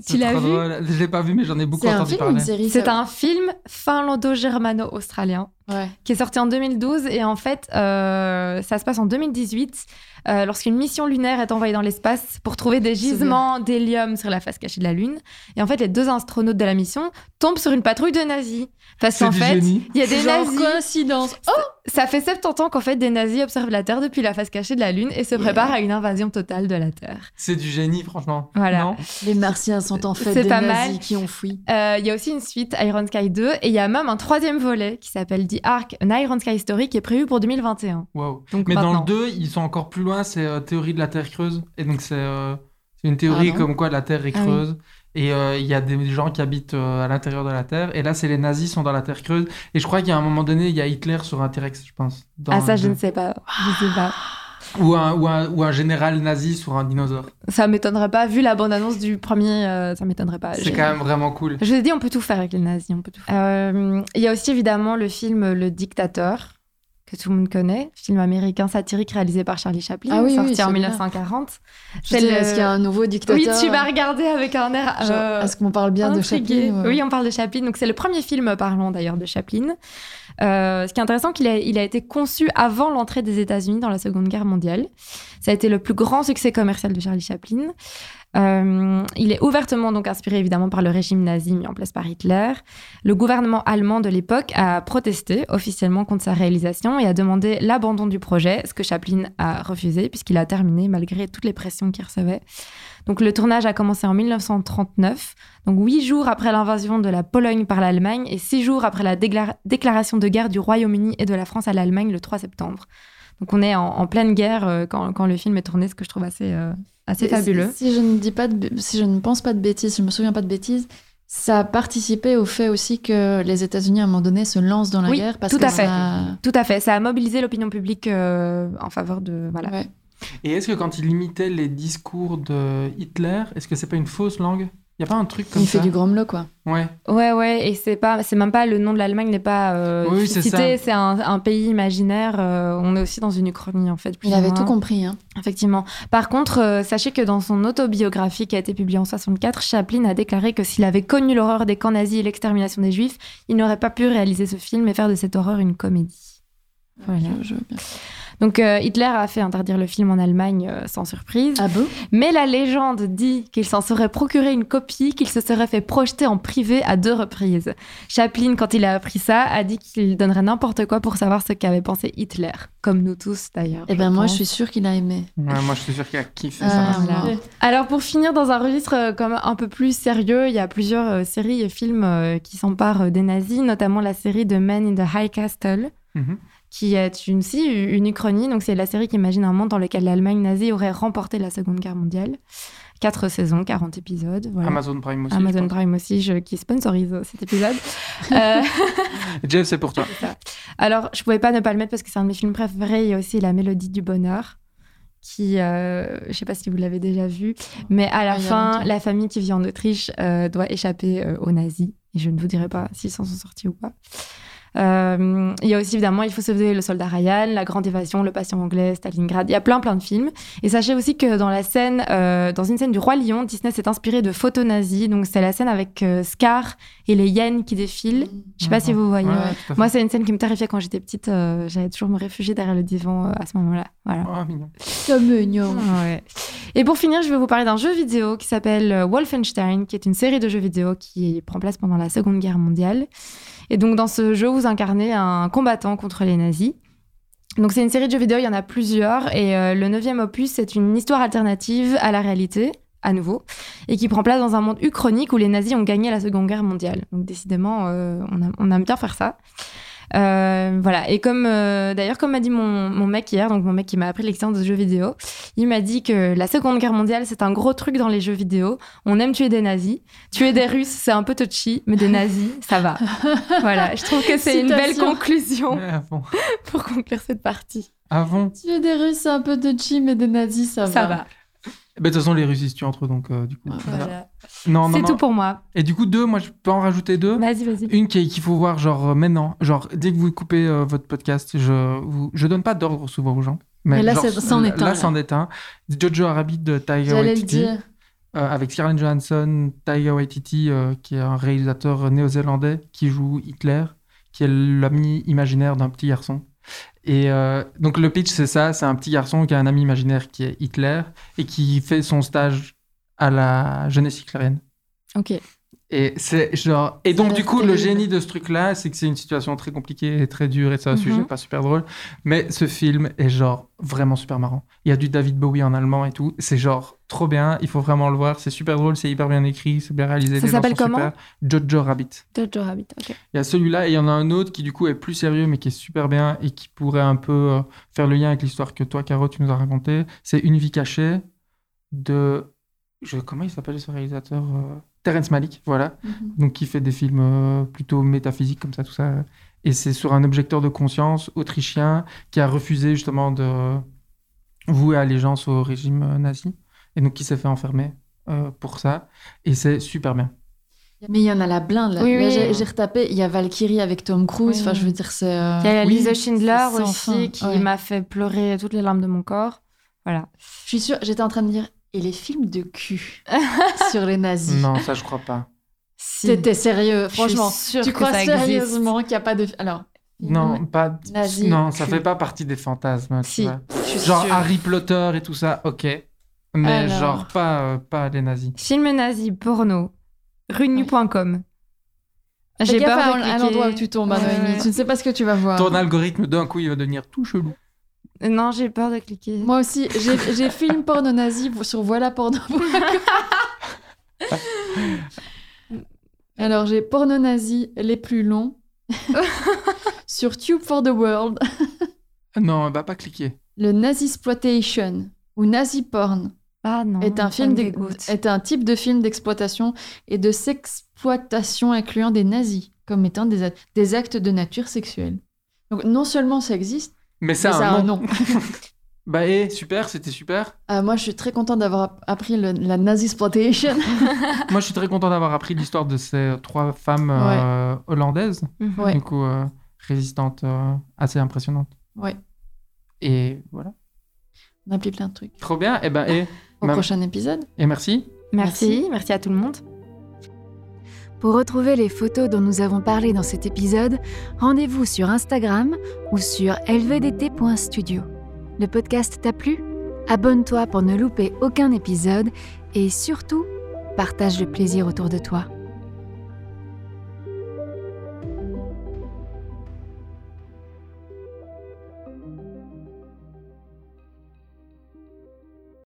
c'est l'as vu drôle. Je l'ai pas vu, mais j'en ai beaucoup C'est un entendu parler. une série C'est un film finlando-germano-australien Ouais. qui est sorti en 2012 et en fait, euh, ça se passe en 2018 euh, lorsqu'une mission lunaire est envoyée dans l'espace pour trouver des gisements d'hélium sur la face cachée de la Lune. Et en fait, les deux astronautes de la mission tombent sur une patrouille de nazis. Parce C'est qu'en du fait, génie. il y a des nazis. coïncidence. Oh Ça fait 70 ans qu'en fait, des nazis observent la Terre depuis la face cachée de la Lune et se Yeah. préparent à une invasion totale de la Terre. C'est du génie, franchement. Voilà. Non Les Martiens sont en fait C'est des pas nazis mal. qui ont fui. Euh, Il y a aussi une suite, Iron Sky 2, et il y a même un troisième volet qui s'appelle The Ark, An Iron Sky Story, qui est prévu pour 2021. Wow. Donc Mais dans le 2, ils sont encore plus loin, c'est euh, théorie de la Terre creuse. Et donc, c'est euh, une théorie Ah comme quoi la Terre est Ah oui. Et euh, il y a des gens qui habitent euh, à l'intérieur de la Terre. Et là, c'est les nazis sont dans la Terre creuse. Et je crois qu'il y a un moment donné, il y a Hitler sur un T-Rex, je pense. dans Ah ça, le je ne sais pas. Je sais pas. Ou un, ou, un, ou un général nazi sur un dinosaure. Ça m'étonnerait pas, vu la bande-annonce du premier, euh, ça m'étonnerait pas. C'est quand même vraiment cool. Je vous ai dit, on peut tout faire avec les nazis, on peut tout faire. Euh, Il y a aussi évidemment le film Le Dictateur, que tout le monde connaît, film américain satirique réalisé par Charlie Chaplin, Ah oui, oui, sorti en celui-là. 1940. Je C'est sais, le- Est-ce qu'il y a un nouveau dictateur Oui, tu m'as regardé avec un air. Euh, Est-ce qu'on parle bien de. Chaplin ou- Oui, on parle de Chaplin. Donc, c'est le premier film parlant d'ailleurs de Chaplin. Euh, ce qui est intéressant, qu'il a, il a été conçu avant l'entrée des États-Unis dans la Seconde Guerre mondiale. Ça a été le plus grand succès commercial de Charlie Chaplin. Euh, il est ouvertement donc inspiré évidemment par le régime nazi mis en place par Hitler. Le gouvernement allemand de l'époque a protesté officiellement contre sa réalisation et a demandé l'abandon du projet, ce que Chaplin a refusé puisqu'il a terminé malgré toutes les pressions qu'il recevait. Donc le tournage a commencé en 1939, donc huit jours après l'invasion de la Pologne par l'Allemagne et six jours après la déclaration de guerre du Royaume-Uni et de la France à l'Allemagne le 3 septembre. Donc on est en, pleine guerre euh, quand, quand le film est tourné, ce que je trouve assez, euh, assez fabuleux. Si, si je ne dis pas de, si je ne pense pas de bêtises, si je me souviens pas de bêtises, ça a participé au fait aussi que les États-Unis à un moment donné se lancent dans la Oui, guerre parce tout que à fait. ça- Tout à fait, ça a mobilisé l'opinion publique euh, en faveur de... Voilà. Ouais. Et est-ce que quand il imitait les discours de Hitler, est-ce que c'est pas une fausse langue? Il y a pas un truc comme Il ça fait du gromelot quoi. Ouais. Ouais, ouais, et c'est pas, c'est même pas le nom de l'Allemagne n'est pas euh, Oui, c'est cité, ça. c'est un, un pays imaginaire. euh, on est aussi dans une uchronie en fait. plus Il avait moins. tout compris. Hein. Effectivement. Par contre, euh, sachez que dans son autobiographie qui a été publiée en 64, Chaplin a déclaré que s'il avait connu l'horreur des camps nazis et l'extermination des juifs, il n'aurait pas pu réaliser ce film et faire de cette horreur une comédie. Voilà. Je- je veux bien. Donc euh, Hitler a fait interdire le film en Allemagne euh, sans surprise. Ah bon? Mais la légende dit qu'il s'en serait procuré une copie, qu'il se serait fait projeter en privé à deux reprises. Chaplin, quand il a appris ça, a dit qu'il donnerait n'importe quoi pour savoir ce qu'avait pensé Hitler. Comme nous tous d'ailleurs. Eh ben moi, pense. je suis sûre qu'il a aimé. Ouais, moi, je suis sûr qu'il a kiffé Ah, ça. voilà. moi. Alors pour finir dans un registre euh, comme un peu plus sérieux, il y a plusieurs euh, séries et films euh, qui s'emparent euh, des nazis, notamment la série de Men in the High Castle, Mhm. Qui est une, si, une uchronie. Donc c'est la série qui imagine un monde dans lequel l'Allemagne nazie aurait remporté la Seconde Guerre mondiale. Quatre saisons, 40 épisodes. Voilà. Amazon Prime aussi. je Amazon. Prime aussi, je- qui sponsorise cet épisode. *laughs* Euh, *laughs* Jeff, c'est pour toi. alors, je pouvais pas ne pas le mettre parce que c'est un de mes films préférés. Il y a aussi La Mélodie du Bonheur, qui, euh, je sais pas si vous l'avez déjà vu, mais à la Ah, fin, la famille qui vit en Autriche euh, doit échapper euh, aux nazis. Et je ne vous dirai pas s'ils s'en sont sortis ou pas. Euh, il y a aussi évidemment Il faut sauver le soldat Ryan, La Grande Évasion, Le Patient anglais, Stalingrad. Il y a plein plein de films. Et sachez aussi que dans la scène, euh, dans une scène du Roi Lion, Disney s'est inspiré de photos nazies. Donc c'est la scène avec euh, Scar et les hyènes qui défilent. Je sais pas si vous voyez. Ouais. Moi, c'est une scène qui me terrifiait quand j'étais petite. euh, J'allais toujours me réfugier derrière le divan euh, à ce moment-là. Voilà. Oh, mignon. Comme mignon. Ouais. Et pour finir, je vais vous parler d'un jeu vidéo qui s'appelle Wolfenstein, qui est une série de jeux vidéo qui prend place pendant la Seconde Guerre mondiale. Et donc, dans ce jeu, vous incarnez un combattant contre les nazis. Donc, c'est une série de jeux vidéo, il y en a plusieurs. Et euh, le neuvième opus, c'est une histoire alternative à la réalité, à nouveau, et qui prend place dans un monde uchronique où les nazis ont gagné la Seconde Guerre mondiale. Donc, décidément, euh, on, a- on aime bien faire ça. Euh, voilà, et comme euh, d'ailleurs, comme m'a dit mon, mon mec hier, donc mon mec qui m'a appris l'existence de jeux vidéo, il m'a dit que la Seconde Guerre mondiale, c'est un gros truc dans les jeux vidéo. On aime tuer des nazis. Tuer des Russes, c'est un peu touchy, mais des nazis, ça va. *laughs* Voilà, je trouve que c'est une belle conclusion *laughs* pour conclure cette partie. À fond. Tu es des Russes, c'est un peu de chi, mais des nazis, ça, Ça va. va. Eh ben, De toute façon, les tuent entre eux, donc euh, du coup. Ouais, voilà. Voilà. Non, non, C'est non. tout pour moi. Et du coup, deux, moi, je peux en rajouter deux. Vas-y, vas-y. Une qui est- qu'il faut voir, genre, euh, maintenant. Genre, dès que vous coupez euh, votre podcast, je, vous, je donne pas d'ordre souvent aux gens. Mais là, genre, c'est- c'en est un, Là, là. c'en est un. Jojo Rabbit de Tiger J'allais le Waititi. dire. euh, avec Scarlett Johansson, Tiger Waititi, euh, qui est un réalisateur néo-zélandais qui joue Hitler, qui est l'ami imaginaire d'un petit garçon. Et euh, donc le pitch, c'est ça, c'est un petit garçon qui a un ami imaginaire qui est Hitler et qui fait son stage à la jeunesse hitlérienne. Ok. Et c'est genre et donc du coup le génie de ce truc là c'est que c'est une situation très compliquée et très dure et c'est un Mhm. sujet pas super drôle. Mais ce film est genre vraiment super marrant. Il y a du David Bowie en allemand et tout. C'est genre trop bien. Il faut vraiment le voir. C'est super drôle. C'est hyper bien écrit. C'est bien réalisé. Ça s'appelle comment super. Jojo Rabbit. Jojo Rabbit, ok. il y a celui-là et il y en a un autre qui du coup est plus sérieux mais qui est super bien et qui pourrait un peu euh, faire le lien avec l'histoire que toi Caro tu nous as raconté c'est Une vie cachée de je... comment il s'appelle ce réalisateur euh, Terrence Malick voilà Mhm. donc qui fait des films euh, plutôt métaphysiques comme ça, tout ça. Et c'est sur un objecteur de conscience autrichien qui a refusé justement de vouer allégeance au régime euh, nazi, et donc qui s'est fait enfermer euh, pour ça. Et c'est super bien. Mais il y en a la blinde, là. Oui, oui. J'ai j'ai retapé, il y a Valkyrie avec Tom Cruise. Oui. Enfin, je veux dire, c'est... euh, Il y a oui, Lisa Schindler aussi fin, qui ouais. m'a fait pleurer toutes les larmes de mon corps. Voilà. Je suis sûre, j'étais en train de dire, et les films de cul *laughs* sur les nazis Non, ça je crois pas. Si. T'étais sérieux, franchement. Tu que crois sérieusement qu'il n'y a pas de... Alors, Non, pas. Nazi, non, ça cul. fait pas partie des fantasmes. tu Si. vois. Je suis Genre sûre. Harry Potter et tout ça, ok. Mais Alors. genre pas, euh, pas les nazis. Film nazi, porno, runnu.com. J'ai peur à, de à l'endroit où tu tombes, Ouais. Tu ne sais pas ce que tu vas voir. Ton algorithme d'un coup il va devenir tout chelou. Non, j'ai peur de cliquer. Moi aussi, j'ai film porno nazi sur voilà porno. Alors, j'ai porno nazi les plus longs *laughs* sur Tube for the World, Non, bah pas cliquer. le Nazi Exploitation ou Nazi Porn Ah non. est un film est un type de film d'exploitation et de sexploitation incluant des nazis comme étant des, des actes de nature sexuelle. Donc non seulement ça existe, Mais mais c'est ça a un nom. *laughs* Bah eh, super, c'était super. Euh, moi, je suis très contente d'avoir app- appris le- la Nazi Exploitation. *laughs* Moi, je suis très content d'avoir appris l'histoire de ces trois femmes euh, hollandaises, Mhm. Ouais. du coup, euh, résistantes euh, assez impressionnantes. ouais, Et voilà. on a appris plein de trucs. Trop bien. Et ben, et, Au Mam- prochain épisode. et merci. Merci, merci à tout le monde. Pour retrouver les photos dont nous avons parlé dans cet épisode, rendez-vous sur Instagram ou sur lvdt.studio. Le podcast t'a plu? Abonne-toi pour ne louper aucun épisode et surtout, partage le plaisir autour de toi.